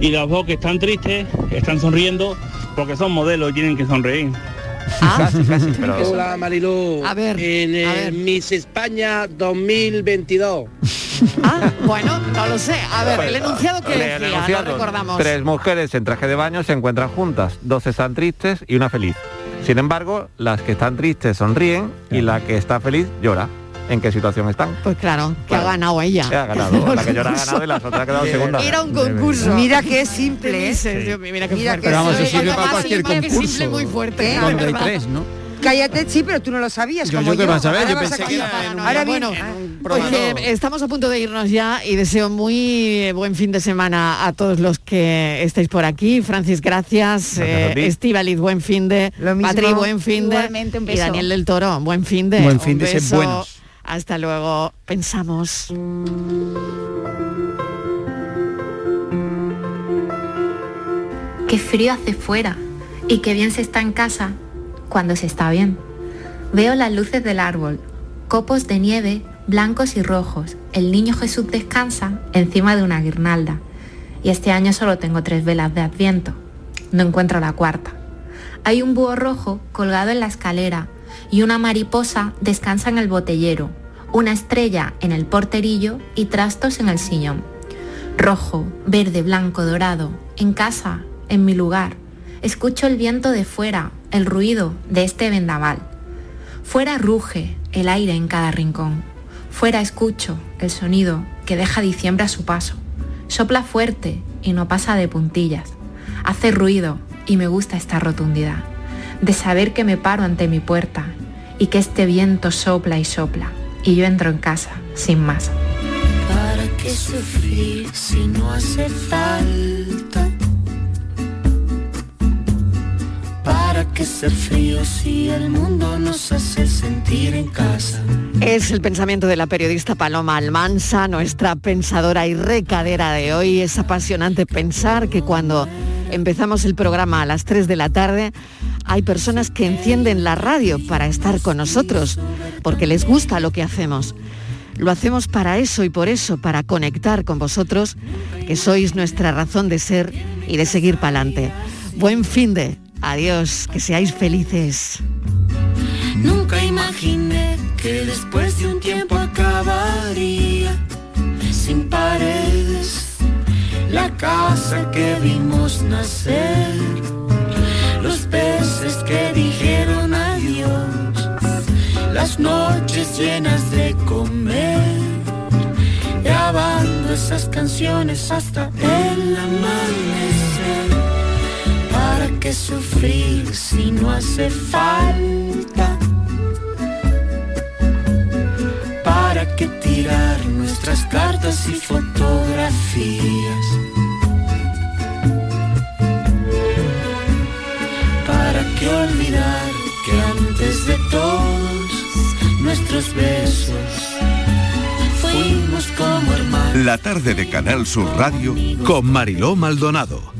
Y los dos que están tristes están sonriendo porque son modelos y tienen que sonreír. Casi, casi, pero... Hola Marilú. A ver, en a el ver. Miss España 2022. Ah, bueno, no lo sé. A ver, el enunciado que decía, enunciado, lo recordamos. Tres mujeres en traje de baño se encuentran juntas, dos están tristes y una feliz. Sin embargo, las que están tristes sonríen y la que está feliz llora. en qué situación están. Pues claro, que ha ganado ella. Ha ganado, la que yo la ha ganado y las otras ha quedado segunda. Era un concurso. Mira qué simple, ¿eh? Sí. Mira qué Mira fuerte. que Pero vamos, eso sirve para cualquier simple, concurso. simple, muy fuerte. ¿Eh? la Cuando hay tres, ¿no? Cállate, sí, pero tú no lo sabías. Yo- como yo qué vas a ver, Ahora yo pensé que era en bueno, estamos a punto de irnos ya y deseo muy buen fin de semana a todos los que estáis por aquí. Francis, gracias. Estivaliz, buen fin de. mismo. Patri, buen fin de. Y. Daniel del Toro, buen fin de. Buen fin de, beso. buenos. Hasta luego. Pensamos. Qué frío hace fuera y qué bien se está en casa cuando se está bien. Veo las luces del árbol, copos de nieve blancos y rojos. El niño Jesús descansa encima de una guirnalda. Y este año solo tengo tres velas de adviento. No encuentro la cuarta. Hay un búho rojo colgado en la escalera y una mariposa descansa en el botellero, una estrella en el porterillo y trastos en el sillón. Rojo, verde, blanco, dorado, en casa, en mi lugar. Escucho el viento de fuera, el ruido de este vendaval. Fuera ruge el aire en cada rincón. Fuera escucho el sonido que deja diciembre a su paso. Sopla fuerte y no pasa de puntillas. Hace ruido y me gusta esta rotundidad. De saber que me paro ante mi puerta y que este viento sopla y sopla. Y yo entro en casa, sin más. ¿Para qué sufrir si no? ¿Para qué ser frío si el mundo nos hace sentir en casa? Es el pensamiento de la periodista Paloma Almansa, nuestra pensadora y recadera de hoy. Es apasionante pensar que cuando empezamos el programa a las 3 de la tarde, hay personas que encienden la radio para estar con nosotros, porque les gusta lo que hacemos. Lo hacemos para eso y por eso, para conectar con vosotros, que sois nuestra razón de ser y de seguir para adelante. Buen fin de. Adiós, que seáis felices. Nunca imaginé que después de un tiempo acabaría sin paredes la casa que vimos nacer, los peces que dijeron adiós, las noches llenas de comer, grabando esas canciones hasta el amanecer. ¿Para qué sufrir si no hace falta? ¿Para qué tirar nuestras cartas y fotografías? ¿Para qué olvidar que antes de todos nuestros besos fuimos como hermanos? La tarde de Canal Sur Radio con Mariló Maldonado.